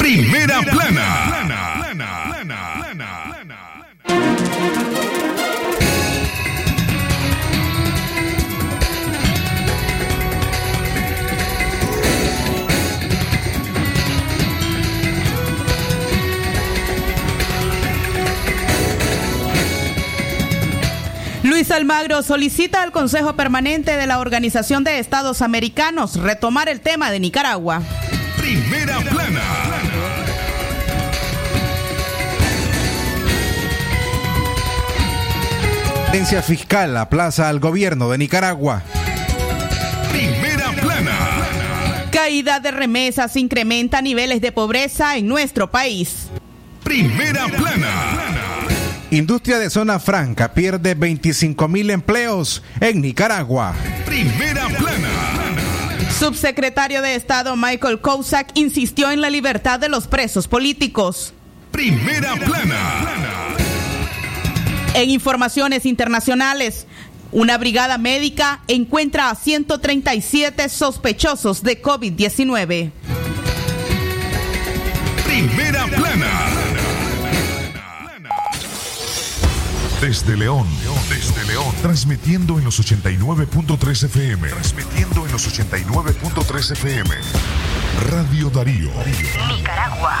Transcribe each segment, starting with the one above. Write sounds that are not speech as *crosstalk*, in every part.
Primera plana. Luis Almagro solicita al Consejo Permanente de la Organización de Estados Americanos retomar el tema de Nicaragua. Primera plana. Agencia fiscal aplaza al gobierno de Nicaragua. Primera plana. Caída de remesas incrementa niveles de pobreza en nuestro país. Primera plana. Industria de zona franca pierde 25 mil empleos en Nicaragua. Primera plana. Subsecretario de Estado Michael Kozak insistió en la libertad de los presos políticos. Primera plana. En informaciones internacionales, una brigada médica encuentra a 137 sospechosos de COVID-19. Primera plana. Desde León, desde León, transmitiendo en los 89.3 FM. Transmitiendo en los 89.3 FM. Radio Darío. Nicaragua.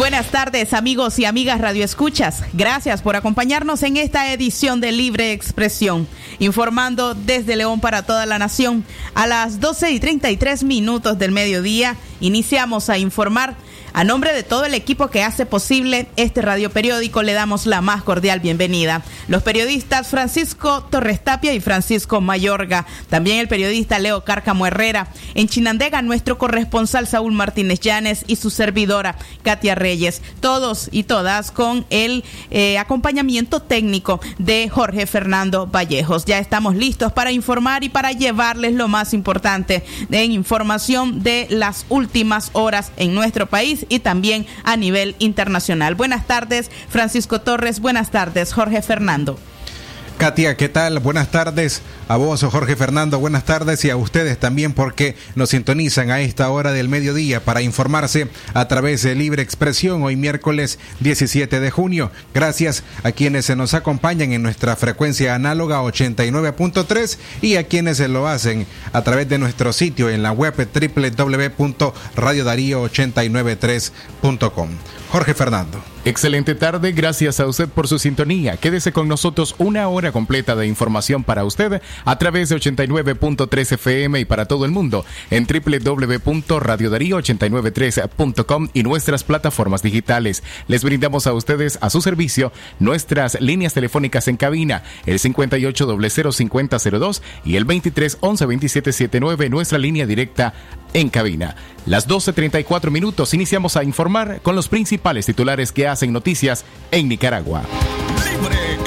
Buenas tardes amigos y amigas Radio Escuchas. Gracias por acompañarnos en esta edición de Libre Expresión. Informando desde León para toda la nación. A las 12 y 33 minutos del mediodía iniciamos a informar a nombre de todo el equipo que hace posible este radio periódico, le damos la más cordial bienvenida. Los periodistas Francisco Torres Tapia y Francisco Mayorga, también el periodista Leo Cárcamo Herrera, en Chinandega nuestro corresponsal Saúl Martínez Llanes y su servidora Katia Reyes, todos y todas con el eh, acompañamiento técnico de Jorge Fernando Vallejos. Ya estamos listos para informar y para llevarles lo más importante en información de las últimas horas en nuestro país y también a nivel internacional. Buenas tardes, Francisco Torres. Buenas tardes, Jorge Fernando. Katia, ¿qué tal? Buenas tardes a vos, Jorge Fernando, buenas tardes y a ustedes también porque nos sintonizan a esta hora del mediodía para informarse a través de Libre Expresión hoy miércoles 17 de junio. Gracias a quienes se nos acompañan en nuestra frecuencia análoga 89.3 y a quienes se lo hacen a través de nuestro sitio en la web www.radiodarío893.com. Jorge Fernando. Excelente tarde, gracias a usted por su sintonía. Quédese con nosotros una hora completa de información para usted a través de 89.3 FM y para todo el mundo en www.radiodarío893.com y nuestras plataformas digitales. Les brindamos a ustedes a su servicio nuestras líneas telefónicas en cabina, el 58005002 y el 23112779, nuestra línea directa en cabina. Las 12.34 minutos iniciamos a informar con los principales titulares que hacen noticias en Nicaragua. Libre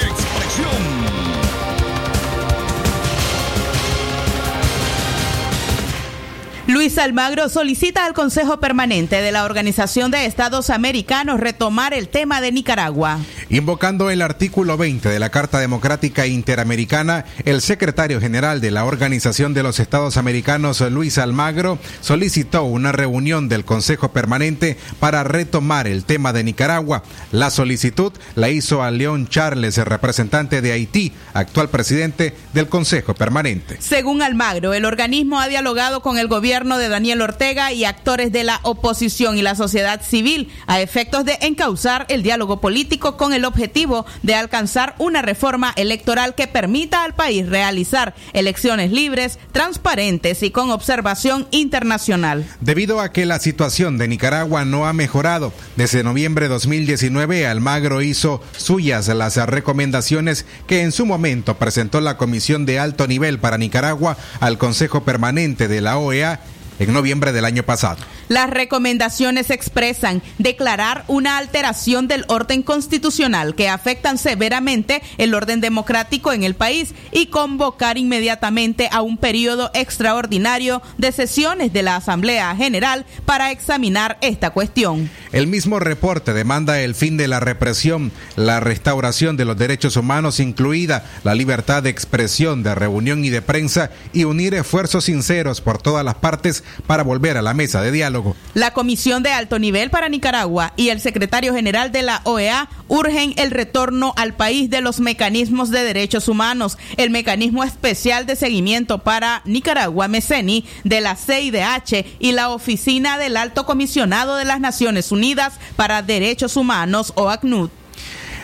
Luis Almagro solicita al Consejo Permanente de la Organización de Estados Americanos retomar el tema de Nicaragua. Invocando el artículo 20 de la Carta Democrática Interamericana, el secretario general de la Organización de los Estados Americanos, Luis Almagro, solicitó una reunión del Consejo Permanente para retomar el tema de Nicaragua. La solicitud la hizo a León Charles, representante de Haití, actual presidente del Consejo Permanente. Según Almagro, el organismo ha dialogado con el gobierno de Daniel Ortega y actores de la oposición y la sociedad civil a efectos de encauzar el diálogo político con el objetivo de alcanzar una reforma electoral que permita al país realizar elecciones libres, transparentes y con observación internacional. Debido a que la situación de Nicaragua no ha mejorado, desde noviembre de 2019 Almagro hizo suyas las recomendaciones que en su momento presentó la Comisión de Alto Nivel para Nicaragua al Consejo Permanente de la OEA en noviembre del año pasado. Las recomendaciones expresan declarar una alteración del orden constitucional que afectan severamente el orden democrático en el país y convocar inmediatamente a un periodo extraordinario de sesiones de la Asamblea General para examinar esta cuestión. El mismo reporte demanda el fin de la represión, la restauración de los derechos humanos, incluida la libertad de expresión, de reunión y de prensa, y unir esfuerzos sinceros por todas las partes para volver a la mesa de diálogo la Comisión de Alto Nivel para Nicaragua y el secretario general de la OEA urgen el retorno al país de los mecanismos de derechos humanos, el mecanismo especial de seguimiento para Nicaragua, MECENI, de la CIDH y la Oficina del Alto Comisionado de las Naciones Unidas para Derechos Humanos, o ACNUD.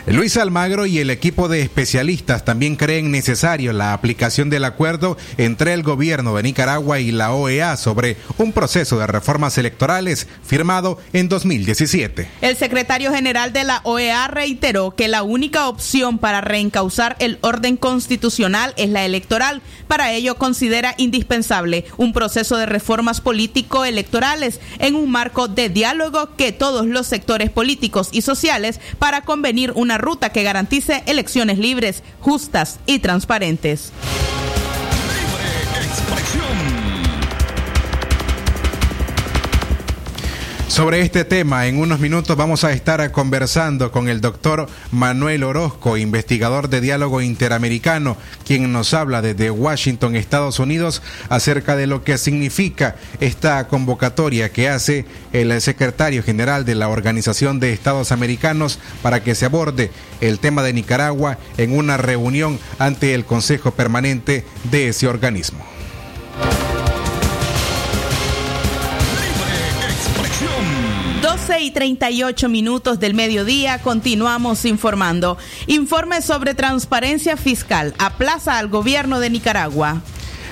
Luis Almagro y el equipo de especialistas también creen necesario la aplicación del acuerdo entre el gobierno de Nicaragua y la OEA sobre un proceso de reformas electorales firmado en 2017. El secretario general de la OEA reiteró que la única opción para reencauzar el orden constitucional es la electoral. Para ello considera indispensable un proceso de reformas político-electorales en un marco de diálogo que todos los sectores políticos y sociales para convenir una ruta que garantice elecciones libres, justas y transparentes. Sobre este tema, en unos minutos vamos a estar conversando con el doctor Manuel Orozco, investigador de diálogo interamericano, quien nos habla desde Washington, Estados Unidos, acerca de lo que significa esta convocatoria que hace el secretario general de la Organización de Estados Americanos para que se aborde el tema de Nicaragua en una reunión ante el Consejo Permanente de ese organismo. 12 y 38 minutos del mediodía continuamos informando. Informe sobre transparencia fiscal aplaza al gobierno de Nicaragua.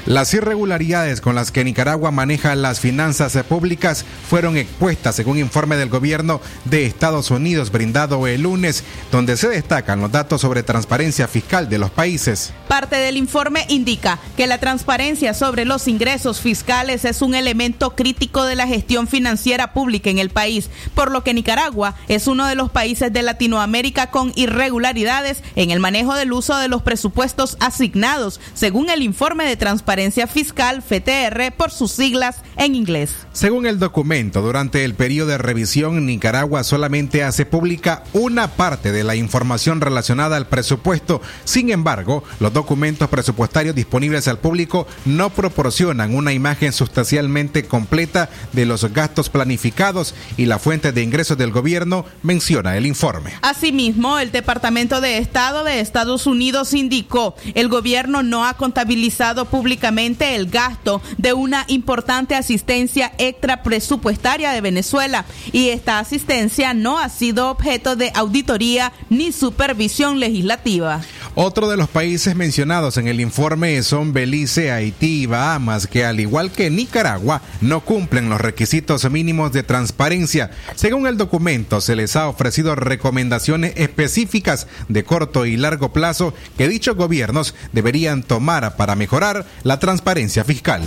Las irregularidades con las que Nicaragua maneja las finanzas públicas fueron expuestas según informe del gobierno de Estados Unidos brindado el lunes, donde se destacan los datos sobre transparencia fiscal de los países. Parte del informe indica que la transparencia sobre los ingresos fiscales es un elemento crítico de la gestión financiera pública en el país, por lo que Nicaragua es uno de los países de Latinoamérica con irregularidades en el manejo del uso de los presupuestos asignados, según el informe de transparencia Fiscal, FTR, por sus siglas en inglés. Según el documento, durante el periodo de revisión, Nicaragua solamente hace pública una parte de la información relacionada al presupuesto. Sin embargo, los documentos presupuestarios disponibles al público no proporcionan una imagen sustancialmente completa de los gastos planificados y la fuente de ingresos del gobierno, menciona el informe. Asimismo, el Departamento de Estado de Estados Unidos indicó el gobierno no ha contabilizado públicamente el gasto de una importante asistencia presupuestaria de Venezuela y esta asistencia no ha sido objeto de auditoría ni supervisión legislativa. Otro de los países mencionados en el informe son Belice, Haití y Bahamas, que al igual que Nicaragua no cumplen los requisitos mínimos de transparencia. Según el documento, se les ha ofrecido recomendaciones específicas de corto y largo plazo que dichos gobiernos deberían tomar para mejorar la transparencia fiscal.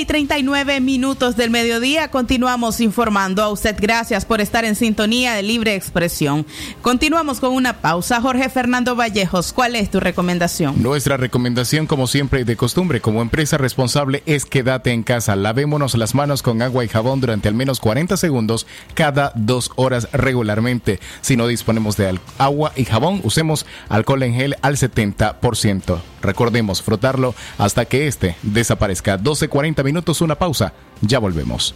Y 39 minutos del mediodía. Continuamos informando a usted. Gracias por estar en sintonía de libre expresión. Continuamos con una pausa. Jorge Fernando Vallejos, ¿cuál es tu recomendación? Nuestra recomendación, como siempre y de costumbre, como empresa responsable, es quédate en casa. Lavémonos las manos con agua y jabón durante al menos 40 segundos cada dos horas regularmente. Si no disponemos de agua y jabón, usemos alcohol en gel al 70%. Recordemos frotarlo hasta que este desaparezca. 12.40 minutos, una pausa. Ya volvemos.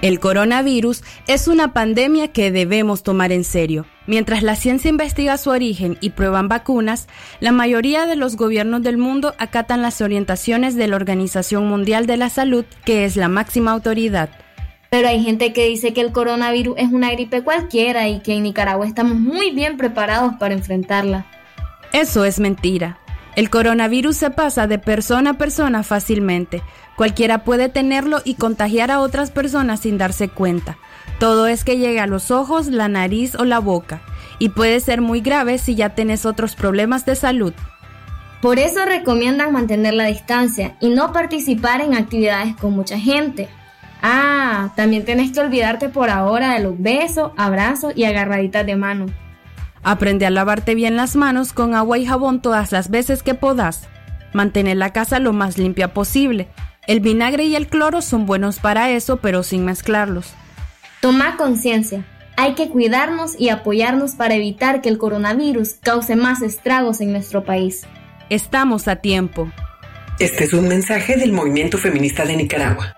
El coronavirus es una pandemia que debemos tomar en serio. Mientras la ciencia investiga su origen y prueban vacunas, la mayoría de los gobiernos del mundo acatan las orientaciones de la Organización Mundial de la Salud, que es la máxima autoridad. Pero hay gente que dice que el coronavirus es una gripe cualquiera y que en Nicaragua estamos muy bien preparados para enfrentarla. Eso es mentira. El coronavirus se pasa de persona a persona fácilmente. Cualquiera puede tenerlo y contagiar a otras personas sin darse cuenta. Todo es que llegue a los ojos, la nariz o la boca. Y puede ser muy grave si ya tienes otros problemas de salud. Por eso recomiendan mantener la distancia y no participar en actividades con mucha gente. Ah, también tienes que olvidarte por ahora de los besos, abrazos y agarraditas de mano. Aprende a lavarte bien las manos con agua y jabón todas las veces que podas. Mantener la casa lo más limpia posible. El vinagre y el cloro son buenos para eso, pero sin mezclarlos. Toma conciencia. Hay que cuidarnos y apoyarnos para evitar que el coronavirus cause más estragos en nuestro país. Estamos a tiempo. Este es un mensaje del Movimiento Feminista de Nicaragua.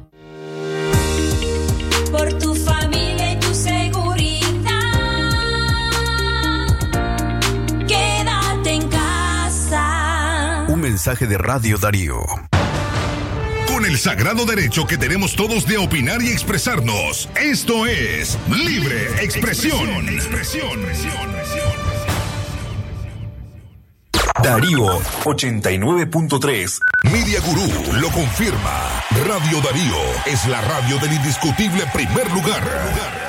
mensaje de Radio Darío. Con el sagrado derecho que tenemos todos de opinar y expresarnos. Esto es Libre Expresión. expresión. Darío 89.3. Media Gurú lo confirma. Radio Darío es la radio del indiscutible primer lugar.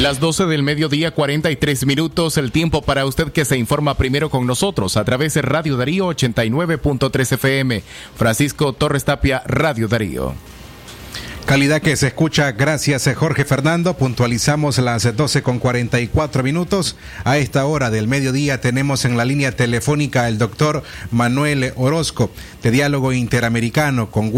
Las 12 del mediodía, 43 minutos, el tiempo para usted que se informa primero con nosotros a través de Radio Darío 89.3 FM. Francisco Torres Tapia, Radio Darío. Calidad que se escucha, gracias eh, Jorge Fernando. Puntualizamos las 12 con 44 minutos. A esta hora del mediodía tenemos en la línea telefónica el doctor Manuel Orozco, de Diálogo Interamericano con,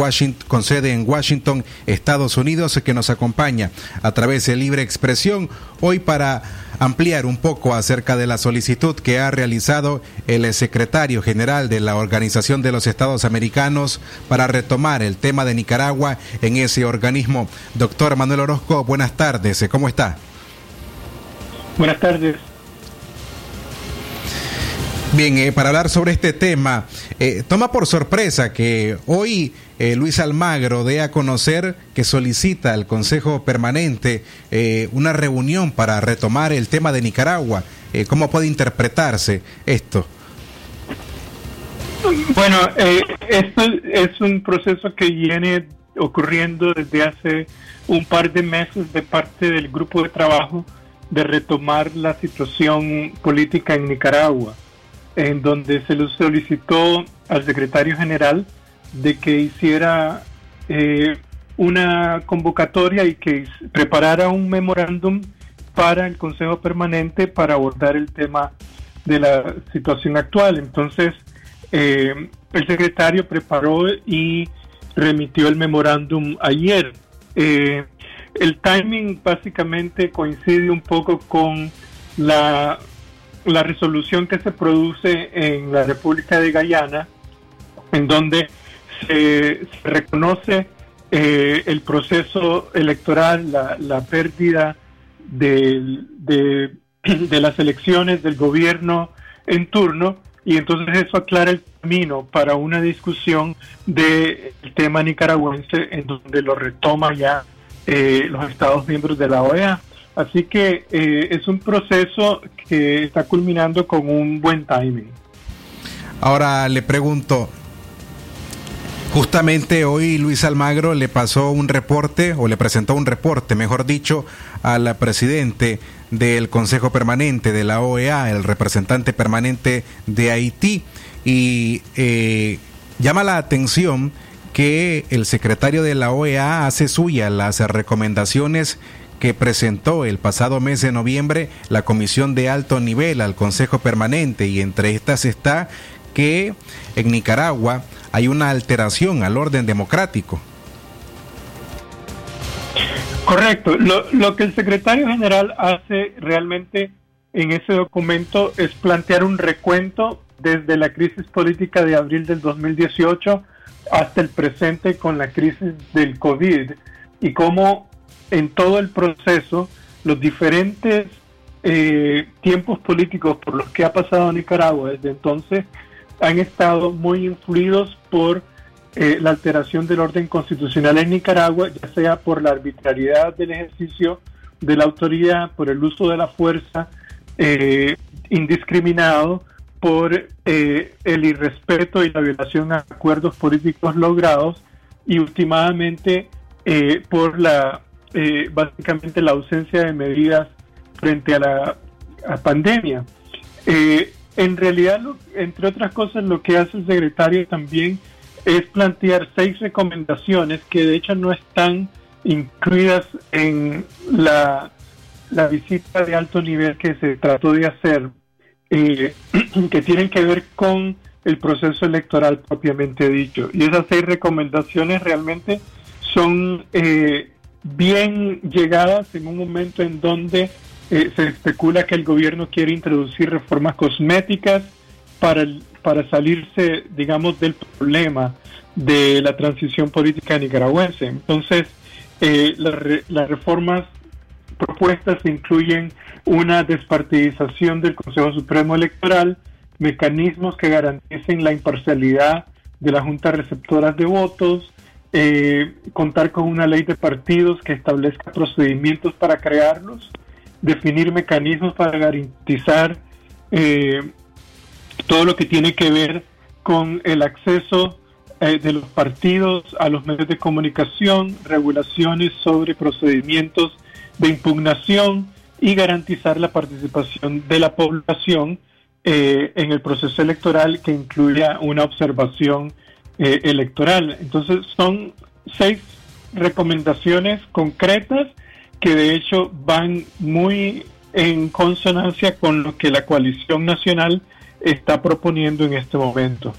con sede en Washington, Estados Unidos, que nos acompaña a través de Libre Expresión hoy para ampliar un poco acerca de la solicitud que ha realizado el secretario general de la Organización de los Estados Americanos para retomar el tema de Nicaragua en ese organismo. Doctor Manuel Orozco, buenas tardes, ¿cómo está? Buenas tardes. Bien, eh, para hablar sobre este tema, eh, toma por sorpresa que hoy eh, Luis Almagro dé a conocer que solicita al Consejo Permanente una reunión para retomar el tema de Nicaragua. ¿Cómo puede interpretarse esto? Bueno, esto es un proceso que viene ocurriendo desde hace un par de meses de parte del grupo de trabajo de retomar la situación política en Nicaragua en donde se le solicitó al secretario general de que hiciera eh, una convocatoria y que preparara un memorándum para el Consejo Permanente para abordar el tema de la situación actual. Entonces, eh, el secretario preparó y remitió el memorándum ayer. Eh, el timing básicamente coincide un poco con la, la resolución que se produce en la República de Guyana, en donde se, reconoce eh, el proceso electoral, la, la pérdida de, de las elecciones del gobierno en turno y entonces eso aclara el camino para una discusión del tema nicaragüense en donde lo retoma ya eh, los Estados miembros de la OEA. Así que eh, es un proceso que está culminando con un buen timing. Ahora le pregunto, justamente hoy Luis Almagro le pasó un reporte, o le presentó un reporte, mejor dicho, a la presidente del Consejo Permanente de la OEA, el representante permanente de Haití, y eh, llama la atención que el secretario de la OEA hace suya las recomendaciones que presentó el pasado mes de noviembre la Comisión de Alto Nivel al Consejo Permanente y entre estas está que en Nicaragua hay una alteración al orden democrático. Correcto. Lo, que el secretario general hace realmente en ese documento es plantear un recuento desde la crisis política de abril del 2018 hasta el presente con la crisis del COVID y cómo en todo el proceso los diferentes eh, tiempos políticos por los que ha pasado Nicaragua desde entonces han estado muy influidos por eh, la alteración del orden constitucional en Nicaragua, ya sea por la arbitrariedad del ejercicio de la autoridad, por el uso de la fuerza eh, indiscriminado, por el irrespeto y la violación a acuerdos políticos logrados y últimamente por la eh, básicamente la ausencia de medidas frente a la pandemia. Eh, en realidad, lo- entre otras cosas, lo que hace el secretario también es plantear seis recomendaciones que de hecho no están incluidas en la, la visita de alto nivel que se trató de hacer, eh, *clears throat* que tienen que ver con el proceso electoral propiamente dicho. Y esas seis recomendaciones realmente son eh, bien llegadas en un momento en donde eh, se especula que el gobierno quiere introducir reformas cosméticas para, para salirse, digamos, del problema de la transición política nicaragüense. Entonces, eh, las re- las reformas propuestas incluyen una despartidización del Consejo Supremo Electoral, mecanismos que garanticen la imparcialidad de la Junta Receptora de Votos, eh, contar con una ley de partidos que establezca procedimientos para crearlos, definir mecanismos para garantizar eh, todo lo que tiene que ver con el acceso eh, de los partidos a los medios de comunicación, regulaciones sobre procedimientos de impugnación y garantizar la participación de la población eh, en el proceso electoral que incluya una observación eh, electoral. Entonces son seis recomendaciones concretas que de hecho van muy en consonancia con lo que la coalición nacional está proponiendo en este momento.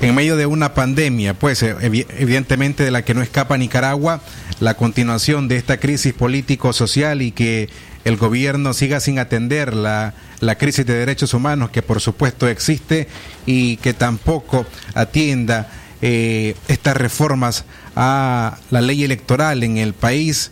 En medio de una pandemia, pues eh, evi- evidentemente de la que no escapa Nicaragua, la continuación de esta crisis político-social y que el gobierno siga sin atender la, la crisis de derechos humanos que por supuesto existe y que tampoco atienda eh, estas reformas a la ley electoral en el país.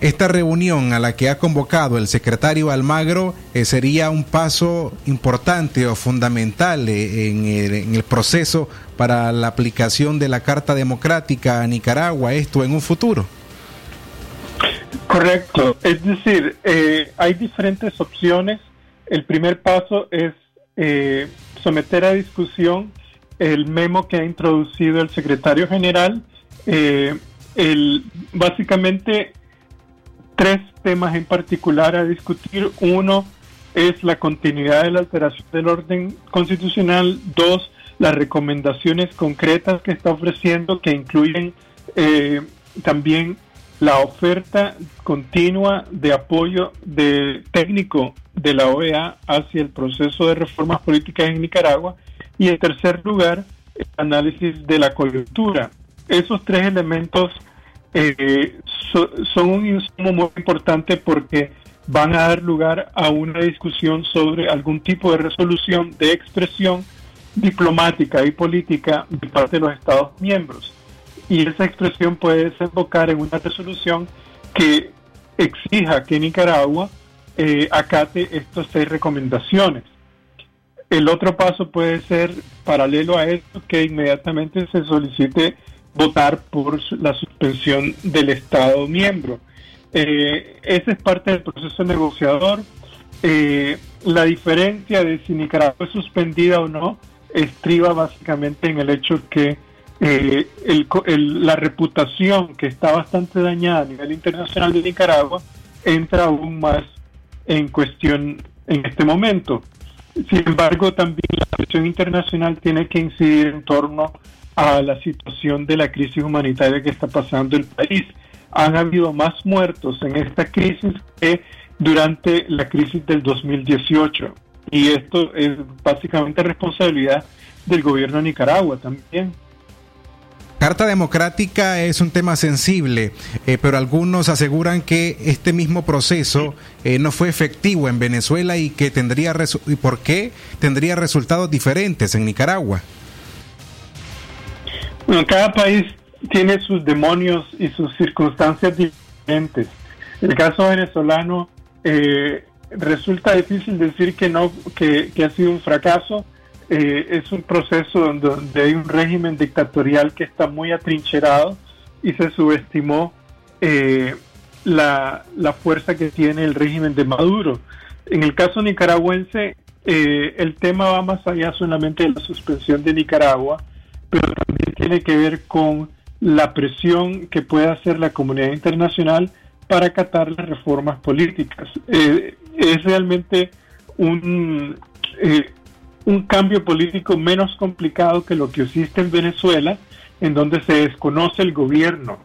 Esta reunión a la que ha convocado el secretario Almagro eh, sería un paso importante o fundamental eh, en, el, en el proceso para la aplicación de la Carta Democrática a Nicaragua, esto en un futuro. Correcto, es decir, eh, hay diferentes opciones. El primer paso es eh, someter a discusión el memo que ha introducido el secretario general. Eh, el, básicamente, tres temas en particular a discutir. Uno es la continuidad de la alteración del orden constitucional. Dos, las recomendaciones concretas que está ofreciendo que incluyen eh, también la oferta continua de apoyo de técnico de la OEA hacia el proceso de reformas políticas en Nicaragua y en tercer lugar el análisis de la coyuntura. Esos tres elementos eh, so- son un insumo muy importante porque van a dar lugar a una discusión sobre algún tipo de resolución de expresión diplomática y política de parte de los Estados miembros. Y esa expresión puede desembocar en una resolución que exija que Nicaragua eh, acate estas seis recomendaciones. El otro paso puede ser, paralelo a esto, que inmediatamente se solicite votar por la suspensión del Estado miembro. Eh, ese es parte del proceso negociador. Eh, la diferencia de si Nicaragua es suspendida o no estriba básicamente en el hecho que eh, el el- la reputación que está bastante dañada a nivel internacional de Nicaragua entra aún más en cuestión en este momento. Sin embargo, también la presión internacional tiene que incidir en torno a la situación de la crisis humanitaria que está pasando el país. Han habido más muertos en esta crisis que durante la crisis del 2018. Y esto es básicamente responsabilidad del gobierno de Nicaragua también. Carta democrática es un tema sensible, eh, pero algunos aseguran que este mismo proceso eh, no fue efectivo en Venezuela y que tendría resu- y por qué tendría resultados diferentes en Nicaragua. Bueno, cada país tiene sus demonios y sus circunstancias diferentes. El caso venezolano eh, resulta difícil decir que no, que, que ha sido un fracaso. Eh, es un proceso donde, hay un régimen dictatorial que está muy atrincherado y se subestimó eh, la, la fuerza que tiene el régimen de Maduro. En el caso nicaragüense, eh, el tema va más allá solamente de la suspensión de Nicaragua, pero también tiene que ver con la presión que puede hacer la comunidad internacional para acatar las reformas políticas. Eh, es realmente un, eh, un cambio político menos complicado que lo que existe en Venezuela, en donde se desconoce el gobierno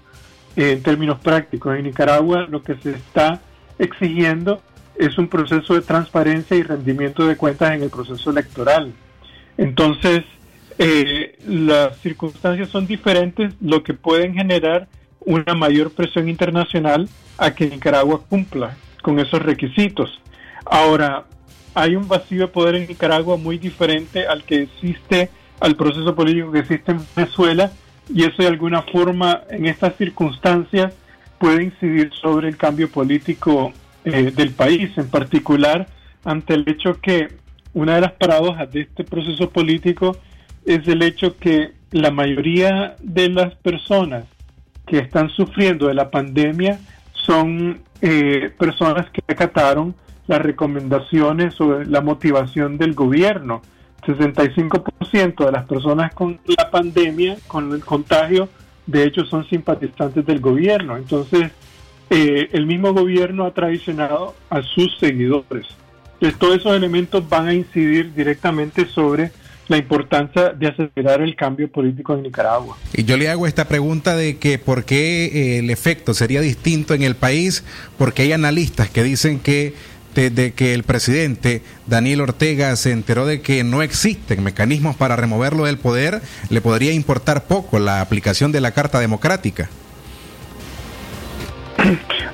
eh, en términos prácticos. En Nicaragua lo que se está exigiendo es un proceso de transparencia y rendimiento de cuentas en el proceso electoral. Entonces, eh, las circunstancias son diferentes, lo que pueden generar una mayor presión internacional a que Nicaragua cumpla con esos requisitos. Ahora, hay un vacío de poder en Nicaragua muy diferente al que existe, al proceso político que existe en Venezuela, y eso de alguna forma en estas circunstancias puede incidir sobre el cambio político eh, del país, en particular ante el hecho que una de las paradojas de este proceso político es el hecho que la mayoría de las personas que están sufriendo de la pandemia son eh, personas que acataron las recomendaciones sobre la motivación del gobierno. 65% de las personas con la pandemia, con el contagio, de hecho son simpatizantes del gobierno. Entonces, eh, el mismo gobierno ha traicionado a sus seguidores. Entonces, todos esos elementos van a incidir directamente sobre la importancia de acelerar el cambio político en Nicaragua. Y yo le hago esta pregunta de que por qué eh, el efecto sería distinto en el país, porque hay analistas que dicen que desde que el presidente Daniel Ortega se enteró de que no existen mecanismos para removerlo del poder, le podría importar poco la aplicación de la Carta Democrática.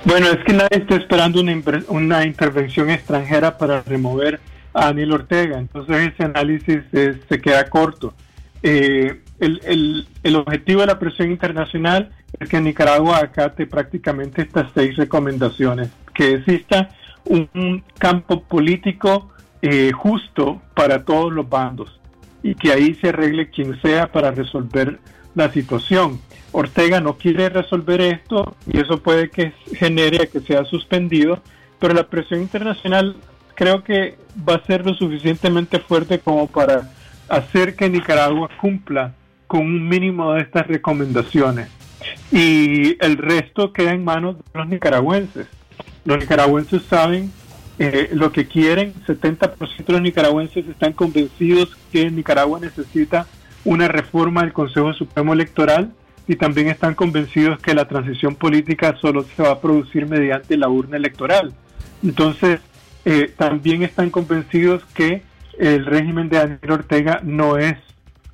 Bueno, es que nadie está esperando una, una intervención extranjera para remover a Daniel Ortega, entonces ese análisis se queda corto. Eh, el, el- el objetivo de la presión internacional es que Nicaragua acate prácticamente estas seis recomendaciones, que exista un, campo político eh, justo para todos los bandos y que ahí se arregle quien sea para resolver la situación. Ortega no quiere resolver esto y eso puede que genere que sea suspendido, pero la presión internacional creo que va a ser lo suficientemente fuerte como para hacer que Nicaragua cumpla con un mínimo de estas recomendaciones. Y el resto queda en manos de los nicaragüenses. Los nicaragüenses saben eh, lo que quieren, 70% de los nicaragüenses están convencidos que Nicaragua necesita una reforma del Consejo Supremo Electoral y también están convencidos que la transición política solo se va a producir mediante la urna electoral. Entonces, eh, también están convencidos que el régimen de Daniel Ortega no es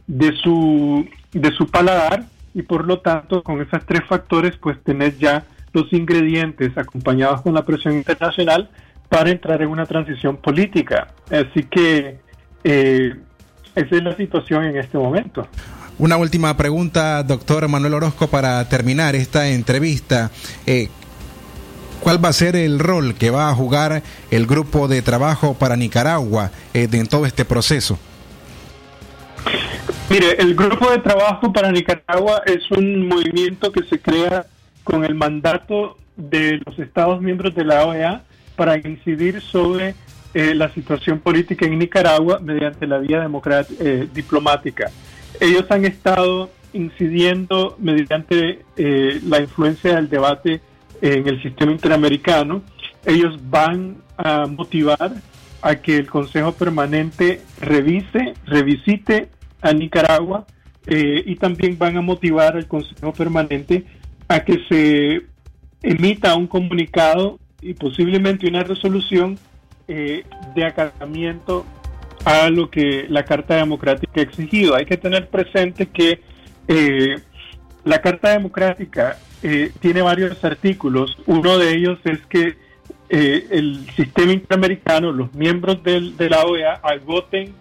de su, de su paladar y por lo tanto con esos tres factores pues tener ya los ingredientes acompañados con la presión internacional para entrar en una transición política. Así que eh, esa es la situación en este momento. Una última pregunta, doctor Manuel Orozco, para terminar esta entrevista. Eh, ¿Cuál va a ser el rol que va a jugar el grupo de trabajo para Nicaragua eh, en todo este proceso? Mire, el grupo de trabajo para Nicaragua es un movimiento que se crea con el mandato de los Estados miembros de la OEA para incidir sobre eh, la situación política en Nicaragua mediante la vía eh, diplomática. Ellos han estado incidiendo mediante eh, la influencia del debate en el sistema interamericano. Ellos van a motivar a que el Consejo Permanente revise, revisite a Nicaragua y también van a motivar al Consejo Permanente a que se emita un comunicado y posiblemente una resolución eh, de acatamiento a lo que la Carta Democrática ha exigido. Hay que tener presente que eh, la Carta Democrática eh, tiene varios artículos. Uno de ellos es que el sistema interamericano, los miembros del, de la OEA, agoten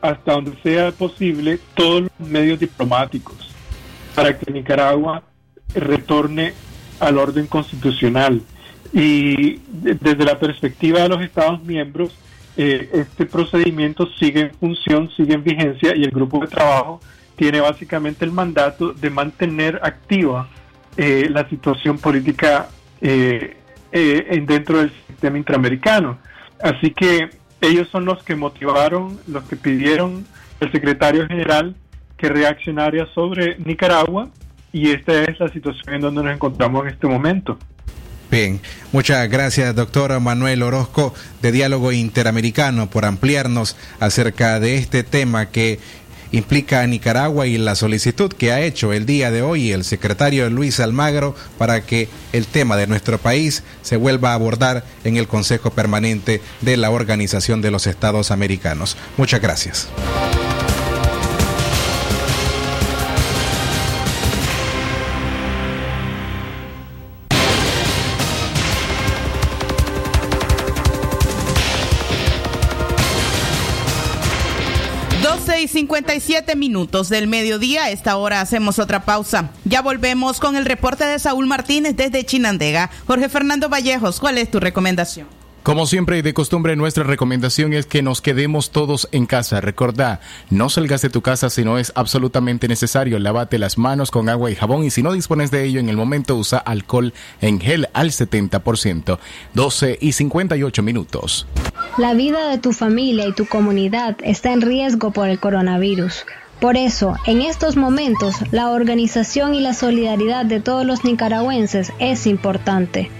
hasta donde sea posible todos los medios diplomáticos para que Nicaragua retorne al orden constitucional. Y desde la perspectiva de los Estados miembros, eh, este procedimiento sigue en función, sigue en vigencia y el grupo de trabajo tiene básicamente el mandato de mantener activa eh, la situación política eh, dentro del sistema interamericano. Así que ellos son los que motivaron, los que pidieron al secretario general que reaccionara sobre Nicaragua y esta es la situación en donde nos encontramos en este momento. Bien, muchas gracias doctor Manuel Orozco de Diálogo Interamericano por ampliarnos acerca de este tema que implica a Nicaragua y la solicitud que ha hecho el día de hoy el secretario Luis Almagro para que el tema de nuestro país se vuelva a abordar en el Consejo Permanente de la Organización de los Estados Americanos. Muchas gracias. 57 minutos del mediodía. Esta hora hacemos otra pausa. Ya volvemos con el reporte de Saúl Martínez desde Chinandega. Jorge Fernando Vallejos, ¿cuál es tu recomendación? Como siempre y de costumbre, nuestra recomendación es que nos quedemos todos en casa. Recordá, no salgas de tu casa si no es absolutamente necesario. Lávate las manos con agua y jabón y si no dispones de ello en el momento usa alcohol en gel al 70%. 12 y 58 minutos. La vida de tu familia y tu comunidad está en riesgo por el coronavirus. Por eso, en estos momentos, la organización y la solidaridad de todos los nicaragüenses es importante.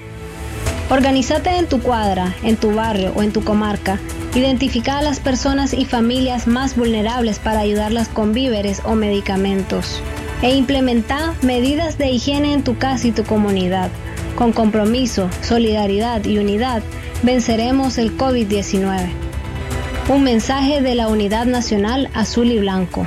Organízate en tu cuadra, en tu barrio o en tu comarca. Identifica a las personas y familias más vulnerables para ayudarlas con víveres o medicamentos. E implementa medidas de higiene en tu casa y tu comunidad. Con compromiso, solidaridad y unidad, venceremos el COVID-19. Un mensaje de la Unidad Nacional Azul y Blanco.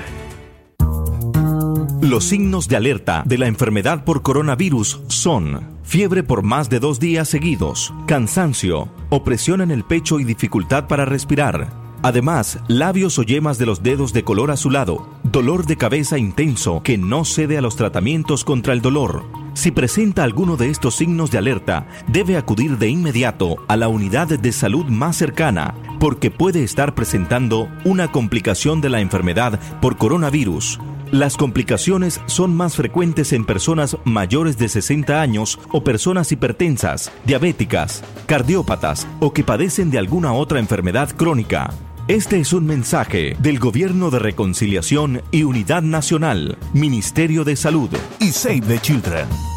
Los signos de alerta de la enfermedad por coronavirus son fiebre por más de dos días seguidos, cansancio, opresión en el pecho y dificultad para respirar. Además, labios o yemas de los dedos de color azulado, dolor de cabeza intenso que no cede a los tratamientos contra el dolor. Si presenta alguno de estos signos de alerta, debe acudir de inmediato a la unidad de salud más cercana, porque puede estar presentando una complicación de la enfermedad por coronavirus las complicaciones son más frecuentes en personas mayores de 60 años o personas hipertensas, diabéticas, cardiópatas o que padecen de alguna otra enfermedad crónica. Este es un mensaje del Gobierno de Reconciliación y Unidad Nacional, Ministerio de Salud y Save the Children.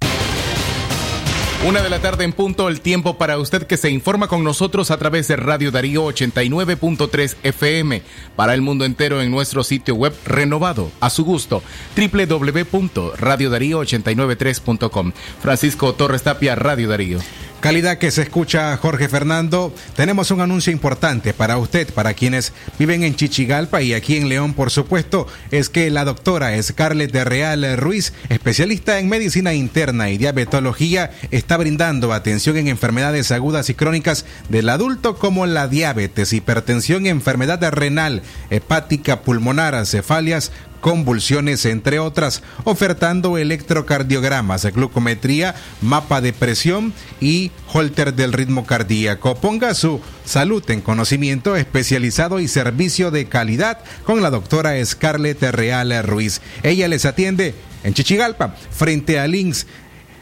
Una de la tarde en punto, el tiempo para usted que se informa con nosotros a través de Radio Darío 89.3 FM para el mundo entero en nuestro sitio web renovado a su gusto www.radiodarío893.com. Francisco Torres Tapia, Radio Darío. Calidad que se escucha Jorge Fernando. Tenemos un anuncio importante para usted, para quienes viven en Chichigalpa y aquí en León, por supuesto, es que la doctora Scarlett de Real Ruiz, especialista en medicina interna y diabetología, está brindando atención en enfermedades agudas y crónicas del adulto como la diabetes, hipertensión, enfermedad renal, hepática, pulmonar, cefalias, convulsiones, entre otras, ofertando electrocardiogramas, glucometría, mapa de presión y holter del ritmo cardíaco. Ponga su salud en conocimiento especializado y servicio de calidad con la doctora Scarlett Real Ruiz. Ella les atiende en Chichigalpa, frente a Links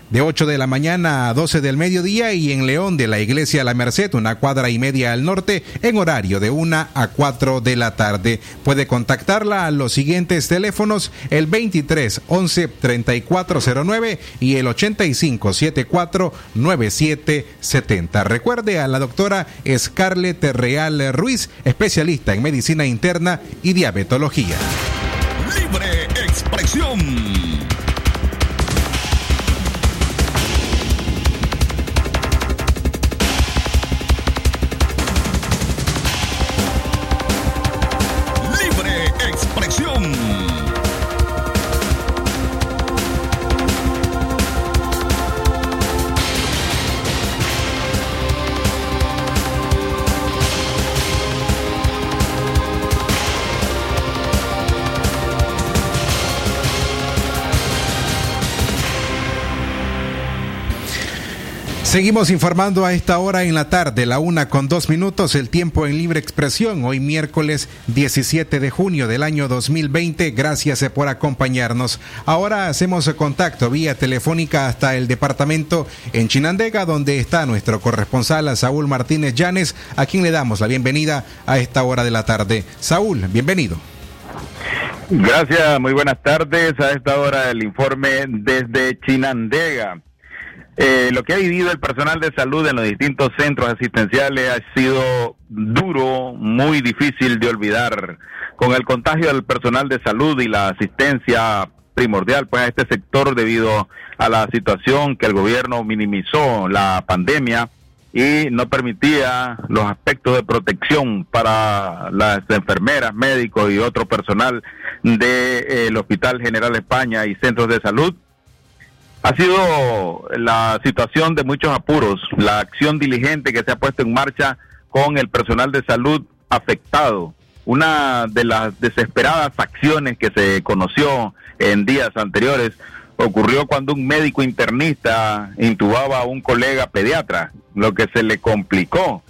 de 8 de la mañana a 12 del mediodía y en León de la Iglesia La Merced, una cuadra y media al norte, en horario de 1 a 4 de la tarde. Puede contactarla a los siguientes teléfonos, el 23 11 3409 y el 85 74 9770. Recuerde a la doctora Scarlett Real Ruiz, especialista en medicina interna y diabetología. Libre expresión. Seguimos informando a esta hora en la tarde, la una con dos minutos, el tiempo en libre expresión, hoy miércoles 17 de junio del año 2020. Gracias por acompañarnos. Ahora hacemos contacto vía telefónica hasta el departamento en Chinandega, donde está nuestro corresponsal Saúl Martínez Llanes, a quien le damos la bienvenida a esta hora de la tarde. Saúl, bienvenido. Gracias, muy buenas tardes. A esta hora el informe desde Chinandega. Eh, lo que ha vivido el personal de salud en los distintos centros asistenciales ha sido duro, muy difícil de olvidar. Con el contagio del personal de salud y la asistencia primordial pues a este sector debido a la situación que el gobierno minimizó la pandemia y no permitía los aspectos de protección para las enfermeras, médicos y otro personal del Hospital General España y centros de salud ha sido la situación de muchos apuros, la acción diligente que se ha puesto en marcha con el personal de salud afectado. Una de las desesperadas acciones que se conoció en días anteriores ocurrió cuando un médico internista intubaba a un colega pediatra, lo que se le complicó.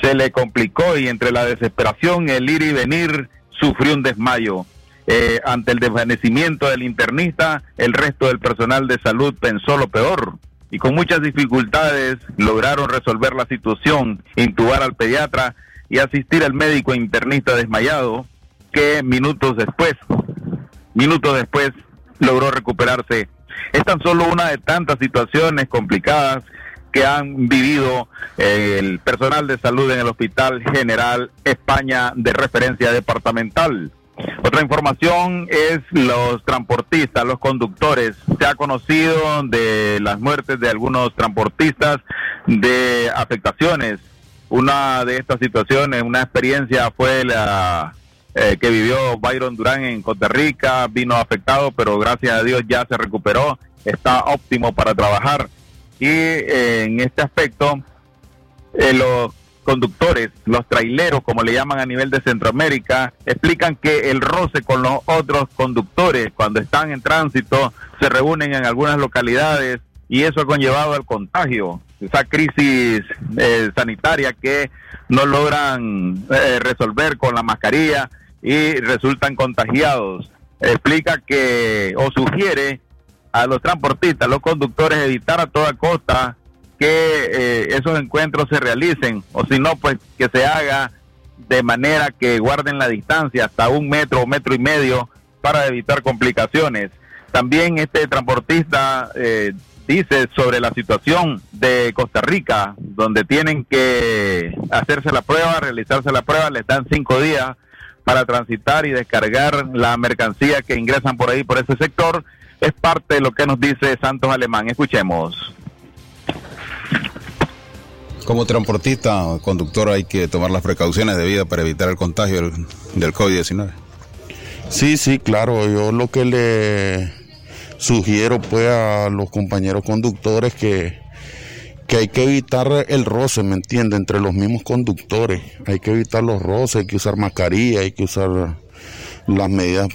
Se le complicó y entre la desesperación, el ir y venir, sufrió un desmayo. Eh, ante el desvanecimiento del internista, el resto del personal de salud pensó lo peor y con muchas dificultades lograron resolver la situación, intubar al pediatra y asistir al médico internista desmayado que minutos después, minutos después logró recuperarse. Es tan solo una de tantas situaciones complicadas que han vivido eh, el personal de salud en el Hospital General España de referencia departamental. Otra información es los transportistas, los conductores. Se ha conocido de las muertes de algunos transportistas, de afectaciones. Una de estas situaciones, una experiencia fue la eh, que vivió Byron Durán en Costa Rica, vino afectado, pero gracias a Dios ya se recuperó, está óptimo para trabajar. Y eh, en este aspecto, eh, los conductores, los traileros, como le llaman a nivel de Centroamérica, explican que el roce con los otros conductores cuando están en tránsito se reúnen en algunas localidades y eso ha conllevado al contagio, esa crisis eh, sanitaria que no logran eh, resolver con la mascarilla y resultan contagiados. Explica que o sugiere a los transportistas, los conductores evitar a toda costa que eh, esos encuentros se realicen o si no pues que se haga de manera que guarden la distancia hasta un metro o metro y medio para evitar complicaciones. también este transportista eh, dice sobre la situación de Costa Rica, donde tienen que hacerse la prueba, realizarse la prueba, les dan cinco días para transitar y descargar la mercancía que ingresan por ahí, por ese sector. Es parte de lo que nos dice Santos Alemán. Escuchemos. Como transportista conductor hay que tomar las precauciones debidas para evitar el contagio del, del COVID-19. Sí, sí, claro. Yo lo que le sugiero pues a los compañeros conductores que, que hay que evitar el roce, ¿me entiende? Entre los mismos conductores. Hay que evitar los roces, hay que usar mascarilla, hay que usar las medidas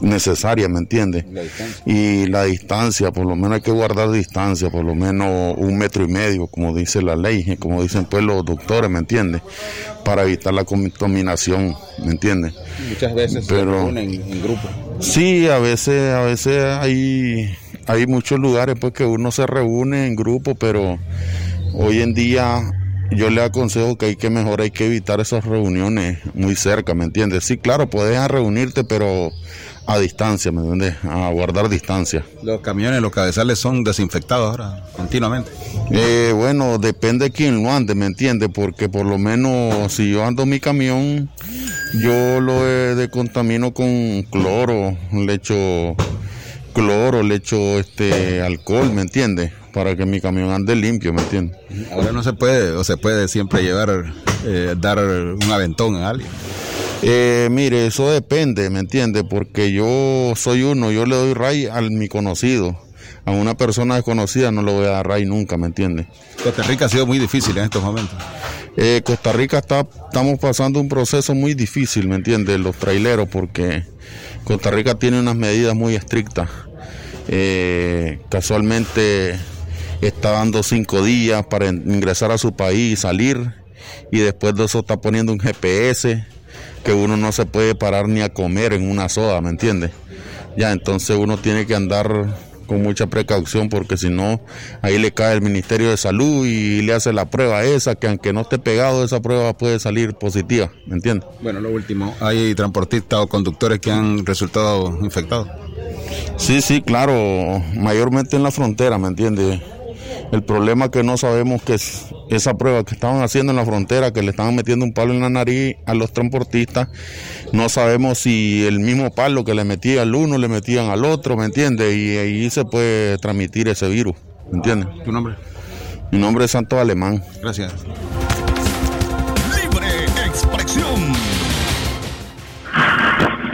necesarias, ¿me entiende? Y la distancia, por lo menos hay que guardar distancia, por lo menos un metro y medio, como dice la ley, como dicen pues los doctores, ¿me entiende? Para evitar la contaminación, ¿me entiende? Muchas veces Pero- se reúnen en grupo. Sí, a veces, a veces hay, hay muchos lugares pues que uno se reúne en grupo, pero hoy en día yo le aconsejo que hay que mejor hay que evitar esas reuniones muy cerca, ¿me entiendes? Sí, claro, puedes reunirte, pero a distancia, ¿me entiendes? A guardar distancia. Los camiones, los cabezales son desinfectados ahora, continuamente. Eh, bueno, depende de quién lo ande, ¿me entiende? Porque por lo menos si yo ando mi camión, yo lo eh, decontamino con cloro, le echo cloro, le echo este alcohol, ¿me entiende? Para que mi camión ande limpio, ¿me entiende? Ahora no se puede, o se puede siempre llevar, eh, dar un aventón a alguien. Eh, mire, eso depende, ¿me entiende? Porque yo soy uno, yo le doy ray a mi conocido. A una persona desconocida no le voy a dar ray nunca, ¿me entiende? Costa Rica ha sido muy difícil en estos momentos. Eh, Costa Rica está, estamos pasando un proceso muy difícil, ¿me entiendes? Los traileros, porque Costa Rica tiene unas medidas muy estrictas. Eh, casualmente está dando cinco días para in- ingresar a su país y salir, y después de eso está poniendo un GPS que uno no se puede parar ni a comer en una soda, ¿me entiendes? Ya, entonces uno tiene que andar con mucha precaución porque si no, ahí le cae el Ministerio de Salud y le hace la prueba esa, que aunque no esté pegado, esa prueba puede salir positiva, ¿me entiendes? Bueno, lo último, hay transportistas o conductores que han resultado infectados. Sí, sí, claro, mayormente en la frontera, ¿me entiendes? El problema es que no sabemos que es esa prueba que estaban haciendo en la frontera, que le estaban metiendo un palo en la nariz a los transportistas, no sabemos si el mismo palo que le metía al uno le metían al otro, ¿me entiendes? Y ahí se puede transmitir ese virus, ¿me entiendes? ¿Tu nombre? Mi nombre es Santos Alemán. Gracias. Libre expresión.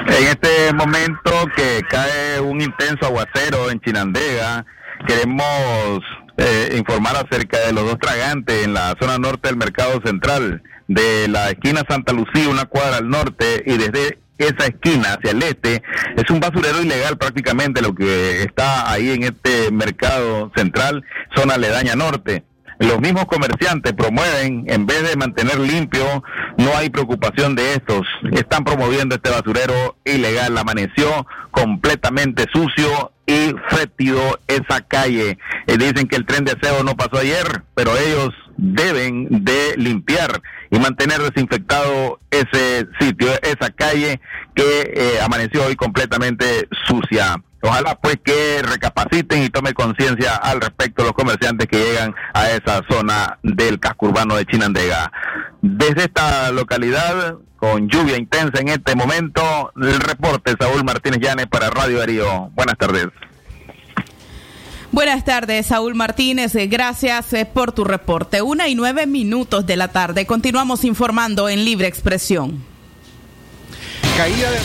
En este momento que cae un intenso aguacero en Chinandega, queremos eh, informar acerca de los dos tragantes en la zona norte del mercado central, de la esquina Santa Lucía, una cuadra al norte, y desde esa esquina hacia el este, es un basurero ilegal prácticamente lo que está ahí en este mercado central, zona aledaña norte. Los mismos comerciantes promueven, en vez de mantener limpio, no hay preocupación de estos. Están promoviendo este basurero ilegal. Amaneció completamente sucio y fétido esa calle. Eh, dicen que el tren de aseo no pasó ayer, pero ellos deben de limpiar y mantener desinfectado ese sitio, esa calle que eh, amaneció hoy completamente sucia. Ojalá pues que recapaciten y tomen conciencia al respecto los comerciantes que llegan a esa zona del casco urbano de Chinandega. Desde esta localidad, con lluvia intensa en este momento, el reporte Saúl Martínez Llanes para Radio Darío. Buenas tardes. Buenas tardes, Saúl Martínez. Gracias eh, por tu reporte. Una y nueve minutos de la tarde. Continuamos informando en Libre Expresión. Caída de,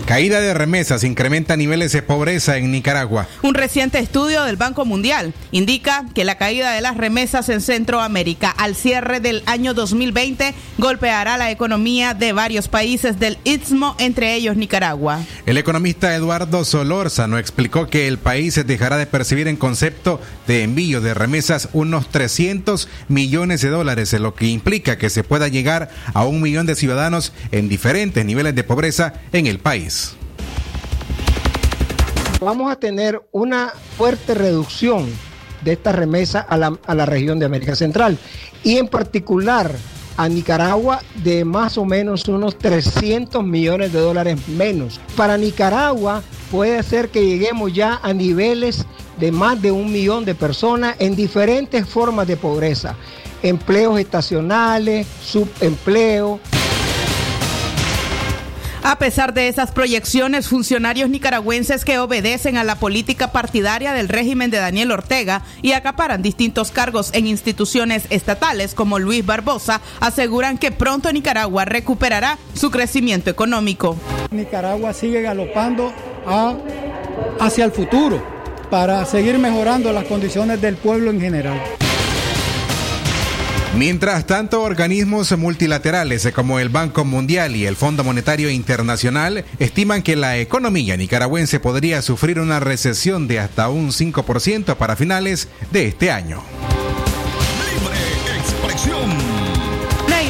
caída de remesas incrementa niveles de pobreza en Nicaragua. Un reciente estudio del Banco Mundial indica que la caída de las remesas en Centroamérica al cierre del año 2020 golpeará la economía de varios países del Istmo, entre ellos Nicaragua. El economista Eduardo Solórzano explicó que el país dejará de percibir en concepto de envío de remesas unos 300 millones de dólares, lo que implica que se pueda llegar a un millón de ciudadanos en diferentes niveles de pobreza en el país. Vamos a tener una fuerte reducción de esta remesa a la, a la región de América Central y en particular a Nicaragua de más o menos unos 300 millones de dólares menos. Para Nicaragua puede ser que lleguemos ya a niveles de más de un millón de personas en diferentes formas de pobreza. Empleos estacionales, subempleo. A pesar de esas proyecciones, funcionarios nicaragüenses que obedecen a la política partidaria del régimen de Daniel Ortega y acaparan distintos cargos en instituciones estatales como Luis Barbosa aseguran que pronto Nicaragua recuperará su crecimiento económico. Nicaragua sigue galopando hacia el futuro para seguir mejorando las condiciones del pueblo en general. Mientras tanto, organismos multilaterales como el Banco Mundial y el Fondo Monetario Internacional estiman que la economía nicaragüense podría sufrir una recesión de hasta un 5% para finales de este año.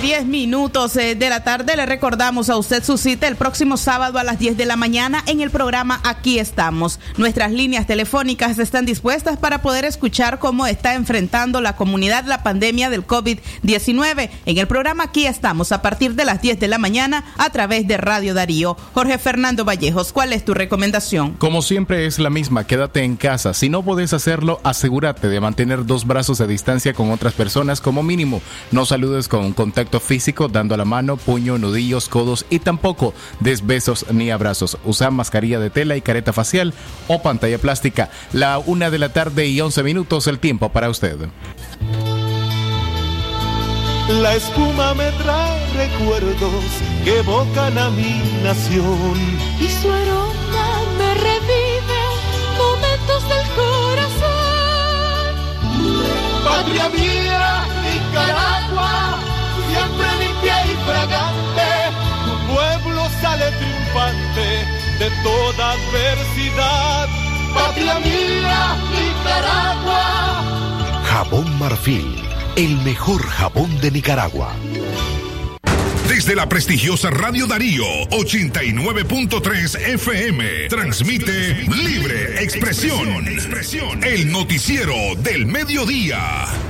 10 minutos eh, de la tarde le recordamos a usted su cita el próximo sábado a las 10 de la mañana en el programa Aquí estamos. Nuestras líneas telefónicas están dispuestas para poder escuchar cómo está enfrentando la comunidad la pandemia del COVID-19. En el programa Aquí estamos a partir de las 10 de la mañana a través de Radio Darío. Jorge Fernando Vallejos, ¿cuál es tu recomendación? Como siempre es la misma, quédate en casa. Si no podés hacerlo, asegúrate de mantener dos brazos de distancia con otras personas como mínimo. No saludes con contacto físico, dando la mano, puño, nudillos, codos y tampoco des besos ni abrazos. Usa mascarilla de tela y careta facial o pantalla plástica. La una de la tarde y 11 minutos el tiempo para usted. La espuma me trae recuerdos que evocan a mi nación. y su aroma me revive de toda adversidad. Patria mía, Nicaragua. Jabón Marfil, el mejor jabón de Nicaragua. Desde la prestigiosa Radio Darío 89.3 FM transmite Libre Expresión, el noticiero del mediodía.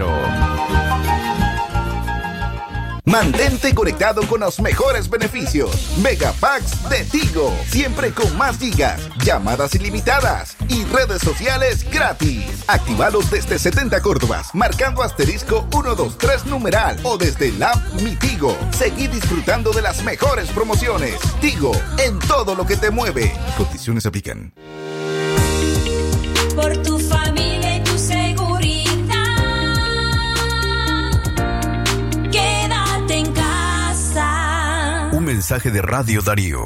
Mantente conectado con los mejores beneficios. Megapacks de Tigo. Siempre con más gigas, llamadas ilimitadas y redes sociales gratis. Actívalos desde 70 Córdobas, marcando asterisco 123 numeral o desde el app Mi Tigo. Seguí disfrutando de las mejores promociones. Tigo, en todo lo que te mueve. Condiciones aplican. Mensaje de Radio Darío.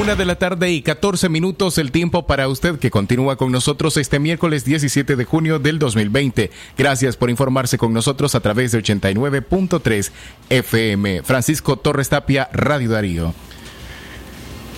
Una de la tarde y 14 minutos el tiempo para usted que continúa con nosotros este miércoles 17 de junio del 2020. Gracias por informarse con nosotros a través de 89.3 FM. Francisco Torres Tapia, Radio Darío.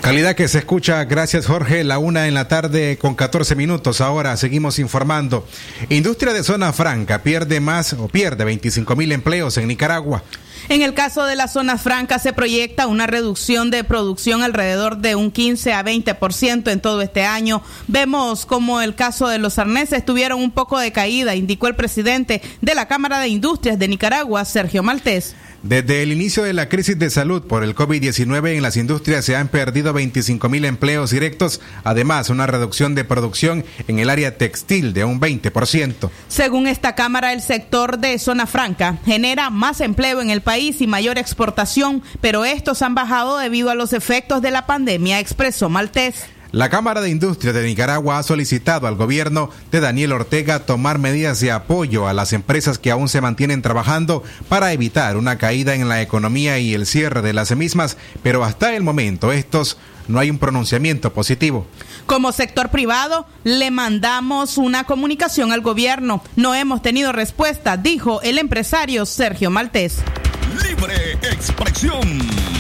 Calidad que se escucha, gracias Jorge, la una en la tarde con 14 minutos. Ahora seguimos informando. Industria de zona franca pierde más o pierde 25 mil empleos en Nicaragua. En el caso de la zona franca se proyecta una reducción de producción alrededor de un 15 a 20% en todo este año. Vemos como el caso de los arneses tuvieron un poco de caída, indicó el presidente de la Cámara de Industrias de Nicaragua, Sergio Maltés. Desde el inicio de la crisis de salud por el COVID-19 en las industrias se han perdido 25 mil empleos directos, además una reducción de producción en el área textil de un 20%. Según esta Cámara, el sector de zona franca genera más empleo en el país y mayor exportación, pero estos han bajado debido a los efectos de la pandemia, expresó Maltés. La Cámara de Industria de Nicaragua ha solicitado al gobierno de Daniel Ortega tomar medidas de apoyo a las empresas que aún se mantienen trabajando para evitar una caída en la economía y el cierre de las mismas, pero hasta el momento estos no hay un pronunciamiento positivo. Como sector privado, le mandamos una comunicación al gobierno. No hemos tenido respuesta, dijo el empresario Sergio Maltés. Libre expresión.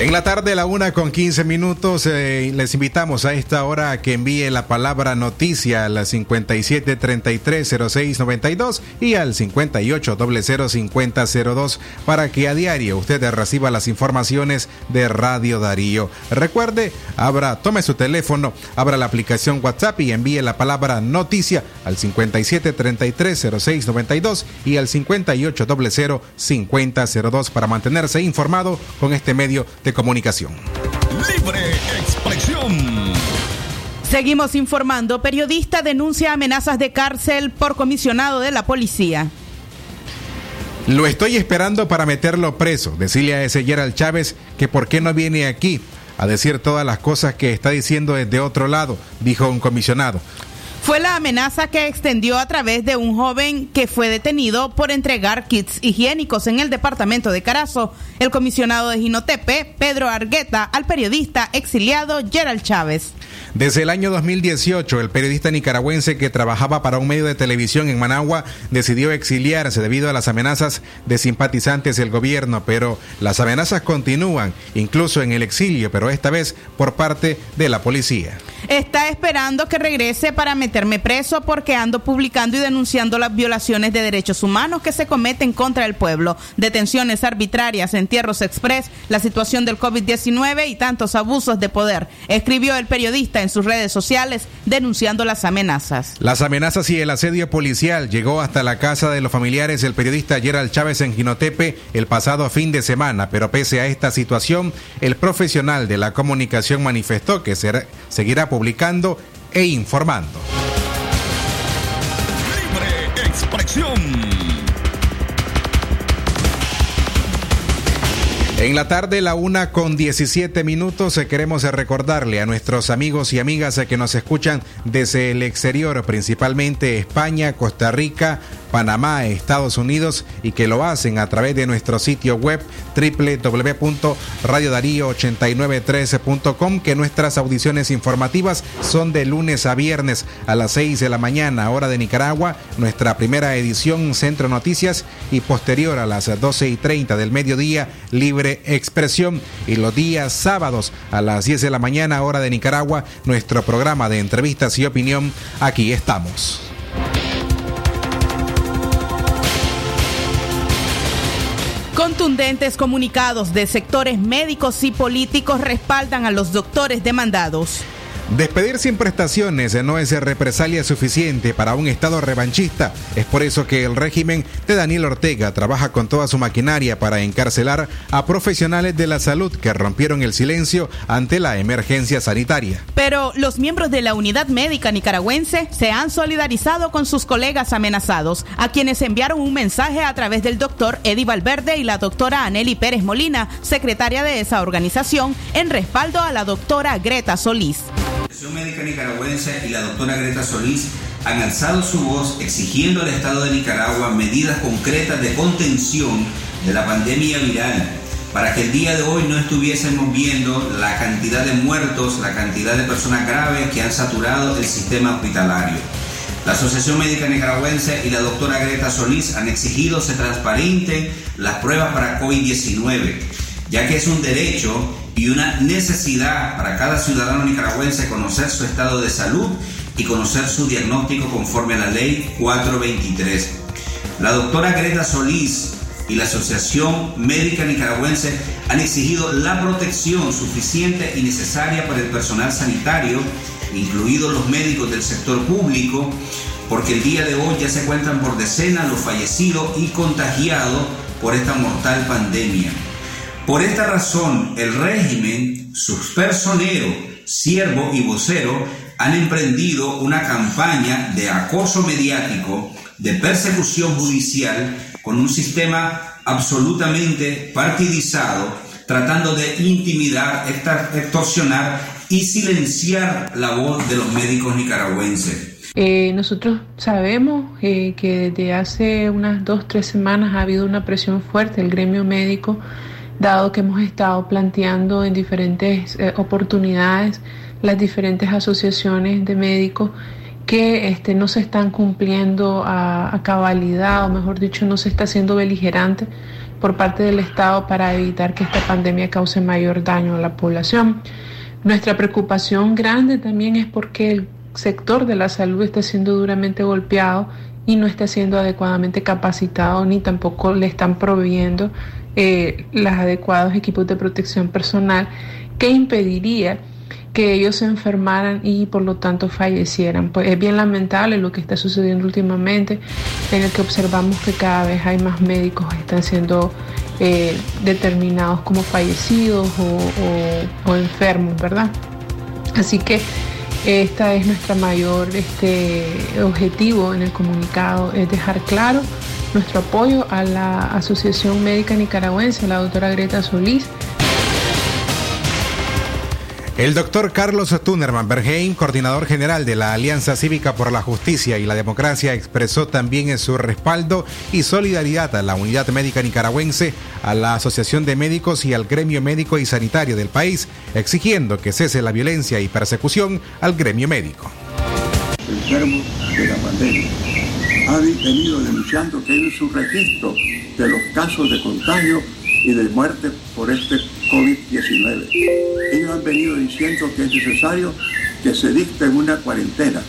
En la tarde, la una con 15 minutos, eh, les invitamos a esta hora a que envíe la palabra noticia al 57330692 y al 58005002 para que a diario usted reciba las informaciones de Radio Darío. Recuerde, abra, tome su teléfono, abra la aplicación WhatsApp y envíe la palabra noticia al 57330692 y al 58005002 para mantenerse informado con este medio de comunicación. Libre expresión. Seguimos informando. Periodista denuncia amenazas de cárcel por comisionado de la policía. Lo estoy esperando para meterlo preso. Decirle a ese Gerald Chávez que por qué no viene aquí a decir todas las cosas que está diciendo desde otro lado, dijo un comisionado. Fue la amenaza que extendió a través de un joven que fue detenido por entregar kits higiénicos en el departamento de Carazo. El comisionado de Ginotepe, Pedro Argueta, al periodista exiliado Gerald Chávez. Desde el año 2018, el periodista nicaragüense que trabajaba para un medio de televisión en Managua decidió exiliarse debido a las amenazas de simpatizantes del gobierno, pero las amenazas continúan, incluso en el exilio, pero esta vez por parte de la policía. Está esperando que regrese para meterme preso porque ando publicando y denunciando las violaciones de derechos humanos que se cometen contra el pueblo, detenciones arbitrarias, entierros express, la situación del COVID-19 y tantos abusos de poder, escribió el periodista en sus redes sociales denunciando las amenazas. Las amenazas y el asedio policial llegó hasta la casa de los familiares del periodista Gerald Chávez en Ginotepe el pasado fin de semana, pero pese a esta situación, el profesional de la comunicación manifestó que seguirá publicando e informando. Libre expresión. En la tarde, la una con 17 minutos, eh, queremos eh, recordarle a nuestros amigos y amigas eh, que nos escuchan desde el exterior, principalmente España, Costa Rica, Panamá, Estados Unidos y que lo hacen a través de nuestro sitio web www.radiodarío8913.com que nuestras audiciones informativas son de lunes a viernes a las 6 de la mañana hora de Nicaragua, nuestra primera edición Centro Noticias y posterior a las 12 y 30 del mediodía Libre Expresión y los días sábados a las 10 de la mañana hora de Nicaragua nuestro programa de entrevistas y opinión aquí estamos. Contundentes comunicados de sectores médicos y políticos respaldan a los doctores demandados. Despedir sin prestaciones no es represalia suficiente para un Estado revanchista. Es por eso que el régimen de Daniel Ortega trabaja con toda su maquinaria para encarcelar a profesionales de la salud que rompieron el silencio ante la emergencia sanitaria. Pero los miembros de la unidad médica nicaragüense se han solidarizado con sus colegas amenazados, a quienes enviaron un mensaje a través del doctor Eddie Valverde y la doctora Aneli Pérez Molina, secretaria de esa organización, en respaldo a la doctora Greta Solís. Asociación Médica Nicaragüense y la doctora Greta Solís han alzado su voz exigiendo al Estado de Nicaragua medidas concretas de contención de la pandemia viral para que el día de hoy no estuviésemos viendo la cantidad de muertos, la cantidad de personas graves que han saturado el sistema hospitalario. La Asociación Médica Nicaragüense y la doctora Greta Solís han exigido se transparente las pruebas para COVID-19, ya que es un derecho y una necesidad para cada ciudadano nicaragüense conocer su estado de salud y conocer su diagnóstico conforme a la ley 423. La doctora Greta Solís y la Asociación Médica Nicaragüense han exigido la protección suficiente y necesaria para el personal sanitario, incluidos los médicos del sector público, porque el día de hoy ya se cuentan por decenas los fallecidos y contagiados por esta mortal pandemia. Por esta razón, el régimen, sus personeros, siervo y vocero han emprendido una campaña de acoso mediático, de persecución judicial, con un sistema absolutamente partidizado, tratando de intimidar, extorsionar y silenciar la voz de los médicos nicaragüenses. Eh, nosotros sabemos eh, que desde hace unas dos, tres semanas ha habido una presión fuerte del gremio médico, dado que hemos estado planteando en diferentes eh, oportunidades las diferentes asociaciones de médicos que este, no se están cumpliendo a, a, cabalidad, o mejor dicho, no se está haciendo beligerante por parte del Estado para evitar que esta pandemia cause mayor daño a la población. Nuestra preocupación grande también es porque el sector de la salud está siendo duramente golpeado y no está siendo adecuadamente capacitado ni tampoco le están proveyendo eh, los adecuados equipos de protección personal que impediría que ellos se enfermaran y por lo tanto fallecieran. Pues es bien lamentable lo que está sucediendo últimamente, en el que observamos que cada vez hay más médicos que están siendo eh, determinados como fallecidos o, o, enfermos, ¿verdad? Así que esta es nuestra mayor este, objetivo en el comunicado, es dejar claro nuestro apoyo a la Asociación Médica Nicaragüense, la doctora Greta Solís, el doctor Carlos Tunerman Berheim, coordinador general de la Alianza Cívica por la Justicia y la Democracia, expresó también su respaldo y solidaridad a la Unidad Médica Nicaragüense, a la Asociación de Médicos y al Gremio Médico y Sanitario del país, exigiendo que cese la violencia y persecución al gremio médico. Enfermos de la pandemia ha venido denunciando que hay un registro de los casos de contagio y de muerte por este COVID-19. Ellos han venido diciendo que es necesario que se dicte una cuarentena.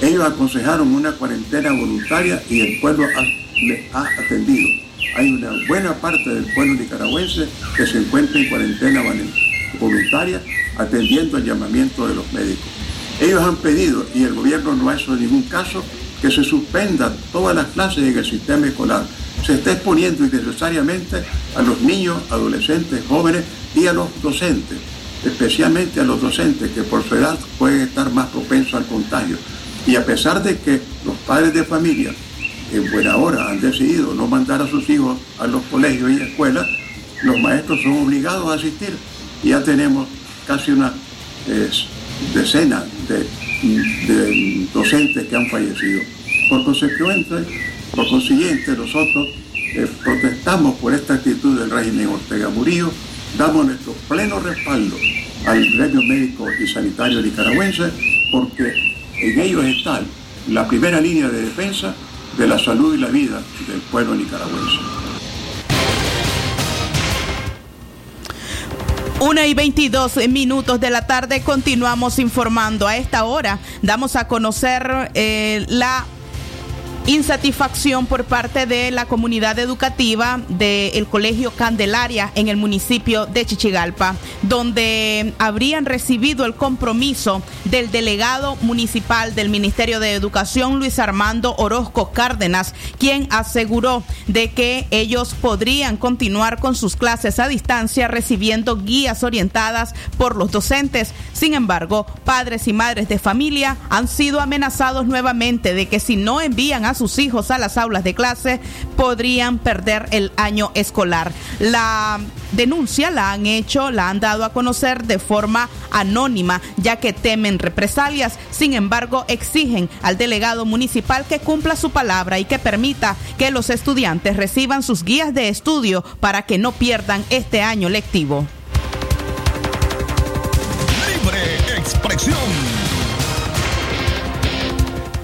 Ellos aconsejaron una cuarentena voluntaria y el pueblo ha, les ha atendido. Hay una buena parte del pueblo nicaragüense que se encuentra en cuarentena voluntaria atendiendo el llamamiento de los médicos. Ellos han pedido, y el gobierno no ha hecho ningún caso, que se suspendan todas las clases en el sistema escolar se está exponiendo innecesariamente a los niños, adolescentes, jóvenes y a los docentes, especialmente a los docentes que por su edad pueden estar más propensos al contagio. Y a pesar de que los padres de familia en buena hora han decidido no mandar a sus hijos a los colegios y escuelas, los maestros son obligados a asistir. Ya tenemos casi una eh, decena de, de docentes que han fallecido. Por consecuente, por consiguiente, nosotros eh, protestamos por esta actitud del régimen Ortega Murillo, damos nuestro pleno respaldo al gremio médico y sanitario nicaragüense, porque en ellos está la primera línea de defensa de la salud y la vida del pueblo nicaragüense. Una y 22 minutos de la tarde continuamos informando. A esta hora damos a conocer eh, la insatisfacción por parte de la comunidad educativa del Colegio Candelaria en el municipio de Chichigalpa, donde habrían recibido el compromiso del delegado municipal del Ministerio de Educación, Luis Armando Orozco Cárdenas, quien aseguró de que ellos podrían continuar con sus clases a distancia recibiendo guías orientadas por los docentes. Sin embargo, padres y madres de familia han sido amenazados nuevamente de que si no envían a sus hijos a las aulas de clase podrían perder el año escolar. La denuncia la han hecho, la han dado a conocer de forma anónima, ya que temen represalias. Sin embargo, exigen al delegado municipal que cumpla su palabra y que permita que los estudiantes reciban sus guías de estudio para que no pierdan este año lectivo. Libre expresión.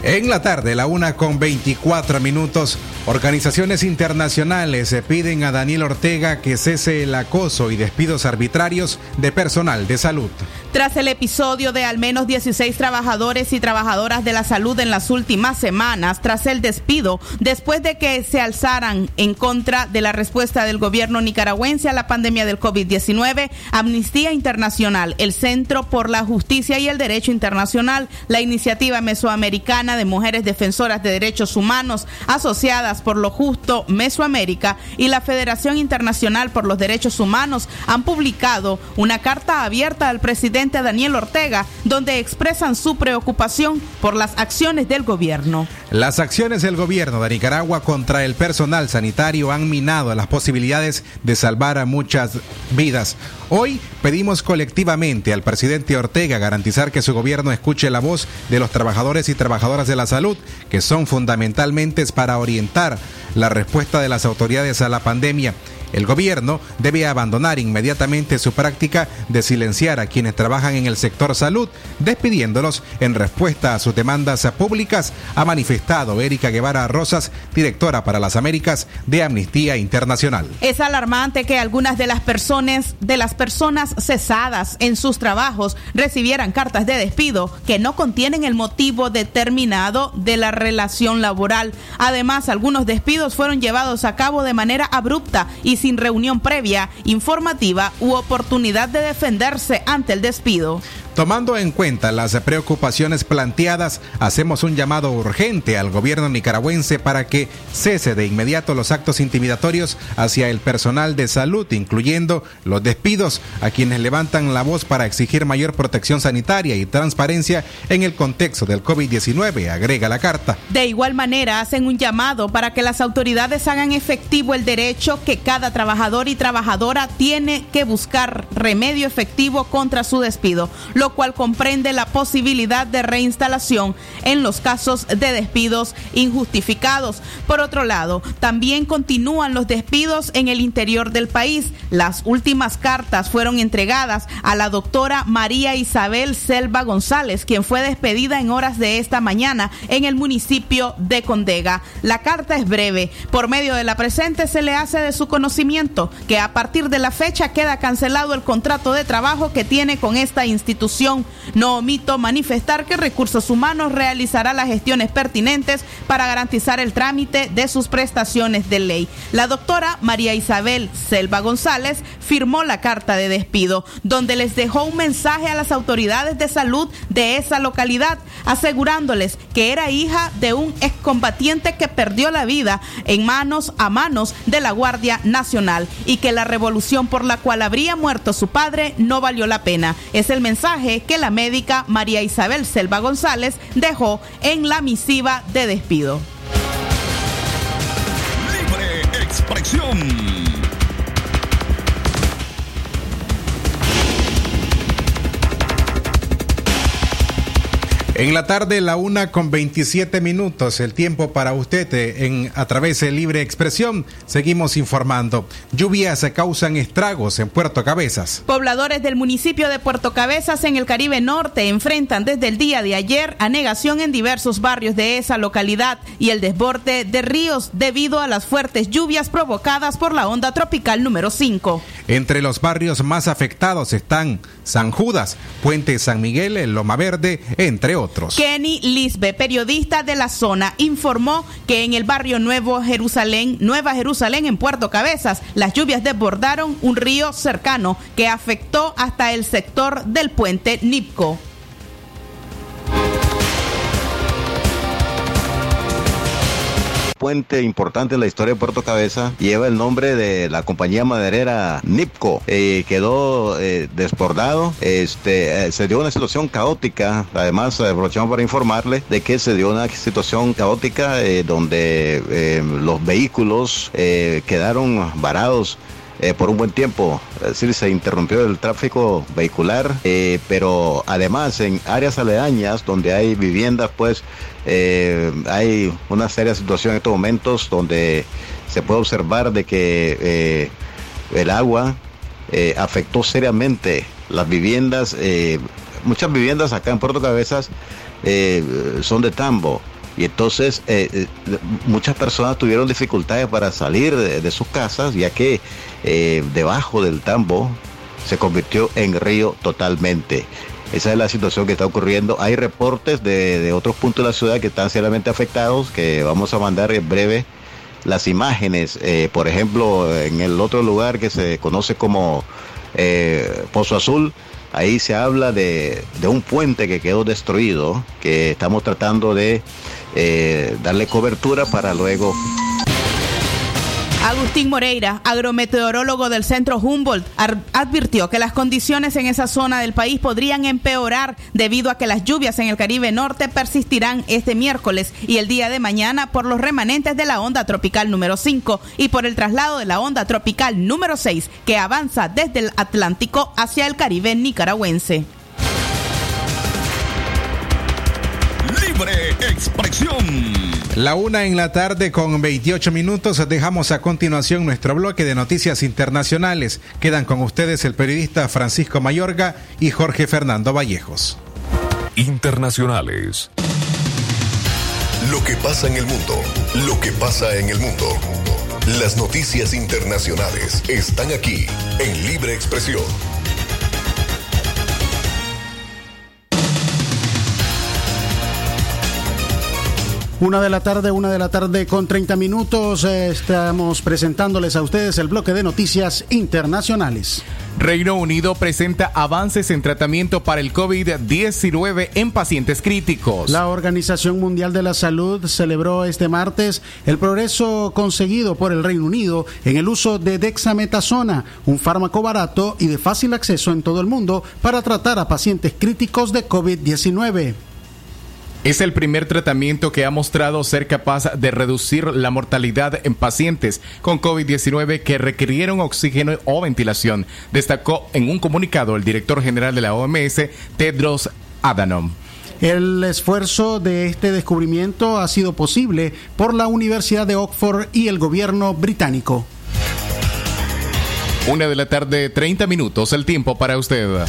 En la tarde, la una con 24 minutos, organizaciones internacionales piden a Daniel Ortega que cese el acoso y despidos arbitrarios de personal de salud. Tras el episodio de al menos 16 trabajadores y trabajadoras de la salud en las últimas semanas, tras el despido, después de que se alzaran en contra de la respuesta del gobierno nicaragüense a la pandemia del COVID-19, Amnistía Internacional, el Centro por la Justicia y el Derecho Internacional, la Iniciativa Mesoamericana de Mujeres Defensoras de Derechos Humanos, asociadas por lo justo Mesoamérica y la Federación Internacional por los Derechos Humanos han publicado una carta abierta al presidente Daniel Ortega, donde expresan su preocupación por las acciones del gobierno. Las acciones del gobierno de Nicaragua contra el personal sanitario han minado las posibilidades de salvar a muchas vidas. Hoy pedimos colectivamente al presidente Ortega garantizar que su gobierno escuche la voz de los trabajadores y trabajadoras de la salud, que son fundamentalmente para orientar la respuesta de las autoridades a la pandemia. El gobierno debe abandonar inmediatamente su práctica de silenciar a quienes trabajan en el sector salud, despidiéndolos en respuesta a sus demandas públicas, ha manifestado Erika Guevara Rosas, directora para las Américas de Amnistía Internacional. Es alarmante que algunas de las personas de las personas cesadas en sus trabajos recibieran cartas de despido que no contienen el motivo determinado de la relación laboral. Además, algunos despidos fueron llevados a cabo de manera abrupta y sin reunión previa, informativa u oportunidad de defenderse ante el despido. Tomando en cuenta las preocupaciones planteadas, hacemos un llamado urgente al gobierno nicaragüense para que cese de inmediato los actos intimidatorios hacia el personal de salud, incluyendo los despidos a quienes levantan la voz para exigir mayor protección sanitaria y transparencia en el contexto del COVID-19, agrega la carta. De igual manera, hacen un llamado para que las autoridades hagan efectivo el derecho que cada trabajador y trabajadora tiene que buscar remedio efectivo contra su despido, cual comprende la posibilidad de reinstalación en los casos de despidos injustificados. Por otro lado, también continúan los despidos en el interior del país. Las últimas cartas fueron entregadas a la doctora María Isabel Selva González, quien fue despedida en horas de esta mañana en el municipio de Condega. La carta es breve. Por medio de la presente se le hace de su conocimiento que a partir de la fecha queda cancelado el contrato de trabajo que tiene con esta institución. No omito manifestar que Recursos Humanos realizará las gestiones pertinentes para garantizar el trámite de sus prestaciones de ley. La doctora María Isabel Selva González firmó la carta de despido, donde les dejó un mensaje a las autoridades de salud de esa localidad, asegurándoles que era hija de un excombatiente que perdió la vida en manos a manos de la Guardia Nacional y que la revolución por la cual habría muerto su padre no valió la pena. Es el mensaje que la médica María Isabel Selva González dejó en la misiva de despido. Libre expresión. En la tarde, la una con 27 minutos, el tiempo para usted eh, en a través de Libre Expresión. Seguimos informando. Lluvias causan estragos en Puerto Cabezas. Pobladores del municipio de Puerto Cabezas en el Caribe Norte enfrentan desde el día de ayer anegación en diversos barrios de esa localidad y el desborde de ríos debido a las fuertes lluvias provocadas por la onda tropical número 5. Entre los barrios más afectados están San Judas, Puente San Miguel, Loma Verde, entre otros. Kenny Lisbe, periodista de la zona, informó que en el barrio Nuevo Jerusalén, Nueva Jerusalén en Puerto Cabezas, las lluvias desbordaron un río cercano que afectó hasta el sector del puente Nipco. Puente importante en la historia de Puerto Cabeza lleva el nombre de la compañía maderera Nipco. Eh, quedó eh, desbordado. Este, eh, se dio una situación caótica. Además, aprovechamos para informarle de que se dio una situación caótica donde los vehículos quedaron varados eh, por un buen tiempo. Es decir, se interrumpió el tráfico vehicular, eh, pero además en áreas aledañas donde hay viviendas, pues eh, hay una seria situación en estos momentos donde se puede observar de que el agua afectó seriamente las viviendas. muchas viviendas acá en Puerto Cabezas son de tambo. Y entonces muchas personas tuvieron dificultades para salir de, sus casas, ya que debajo del tambo se convirtió en río totalmente. Esa es la situación que está ocurriendo. Hay reportes de, otros puntos de la ciudad que están seriamente afectados, que vamos a mandar en breve las imágenes. por ejemplo, en el otro lugar que se conoce como Pozo Azul, ahí se habla de, de, un puente que quedó destruido, que estamos tratando de darle cobertura para luego Agustín Moreira, agrometeorólogo del Centro Humboldt, advirtió que las condiciones en esa zona del país podrían empeorar debido a que las lluvias en el Caribe Norte persistirán este miércoles y el día de mañana por los remanentes de la onda tropical número 5 y por el traslado de la onda tropical número 6 que avanza desde el Atlántico hacia el Caribe nicaragüense. Libre expresión. La una en la tarde con 28 minutos. Dejamos a continuación nuestro bloque de noticias internacionales. Quedan con ustedes el periodista Francisco Mayorga y Jorge Fernando Vallejos. Internacionales. Lo que pasa en el mundo. Lo que pasa en el mundo. Las noticias internacionales están aquí en Libre Expresión. Una de la tarde, una de la tarde con 30 minutos. eh, Estamos presentándoles a ustedes el bloque de noticias internacionales. Reino Unido presenta avances en tratamiento para el COVID-19 en pacientes críticos. La Organización Mundial de la Salud celebró este martes el progreso conseguido por el Reino Unido en el uso de dexametasona, un fármaco barato y de fácil acceso en todo el mundo para tratar a pacientes críticos de COVID-19. Es el primer tratamiento que ha mostrado ser capaz de reducir la mortalidad en pacientes con COVID-19 que requirieron oxígeno o ventilación, destacó en un comunicado el director general de la OMS, Tedros Adhanom. El esfuerzo de este descubrimiento ha sido posible por la Universidad de Oxford y el gobierno británico. Una de la tarde, 30 minutos, el tiempo para usted.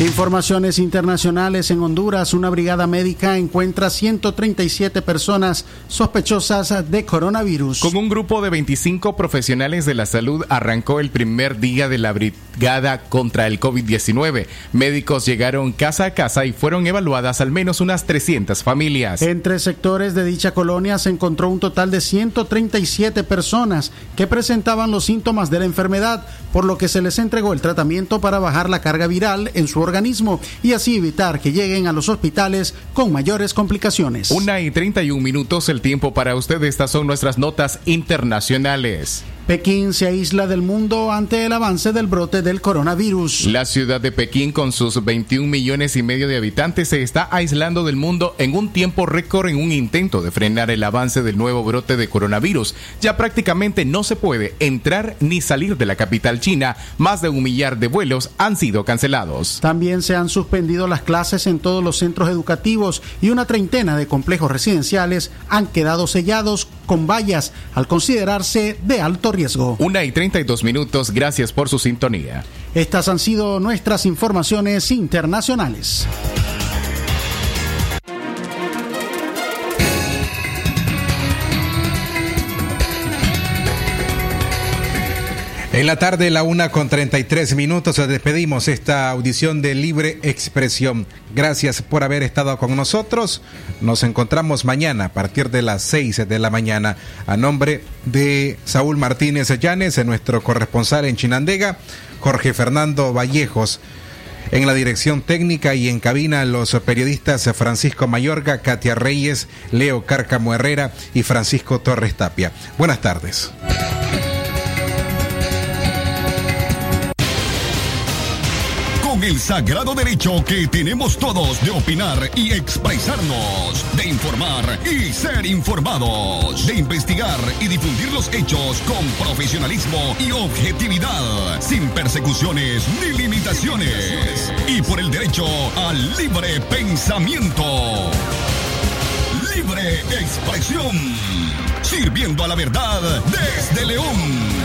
Informaciones internacionales en Honduras, una brigada médica encuentra 137 personas sospechosas de coronavirus. Con un grupo de 25 profesionales de la salud arrancó el primer día de la brigada contra el COVID-19. Médicos llegaron casa a casa y fueron evaluadas al menos unas 300 familias. Entre sectores de dicha colonia se encontró un total de 137 personas que presentaban los síntomas de la enfermedad, por lo que se les entregó el tratamiento para bajar la carga viral en su organismo y así evitar que lleguen a los hospitales con mayores complicaciones. Una y 31 minutos el tiempo para usted. Estas son nuestras notas internacionales. Pekín se aísla del mundo ante el avance del brote del coronavirus. La ciudad de Pekín, con sus 21 millones y medio de habitantes, se está aislando del mundo en un tiempo récord en un intento de frenar el avance del nuevo brote de coronavirus. Ya prácticamente no se puede entrar ni salir de la capital china. Más de un millar de vuelos han sido cancelados. También se han suspendido las clases en todos los centros educativos y una treintena de complejos residenciales han quedado sellados con vallas al considerarse de alto riesgo. Una y 32 minutos, gracias por su sintonía. Estas han sido nuestras informaciones internacionales. En la tarde, la una con 33 minutos, despedimos esta audición de Libre Expresión. Gracias por haber estado con nosotros. Nos encontramos mañana a partir de las 6 de la mañana. A nombre de Saúl Martínez Llanes, nuestro corresponsal en Chinandega, Jorge Fernando Vallejos. En la dirección técnica y en cabina los periodistas Francisco Mayorga, Katia Reyes, Leo Cárcamo Herrera y Francisco Torres Tapia. Buenas tardes. Con el sagrado derecho que tenemos todos de opinar y expresarnos, de informar y ser informados, de investigar y difundir los hechos con profesionalismo y objetividad, sin persecuciones ni limitaciones, y por el derecho al libre pensamiento. Libre expresión, sirviendo a la verdad desde León.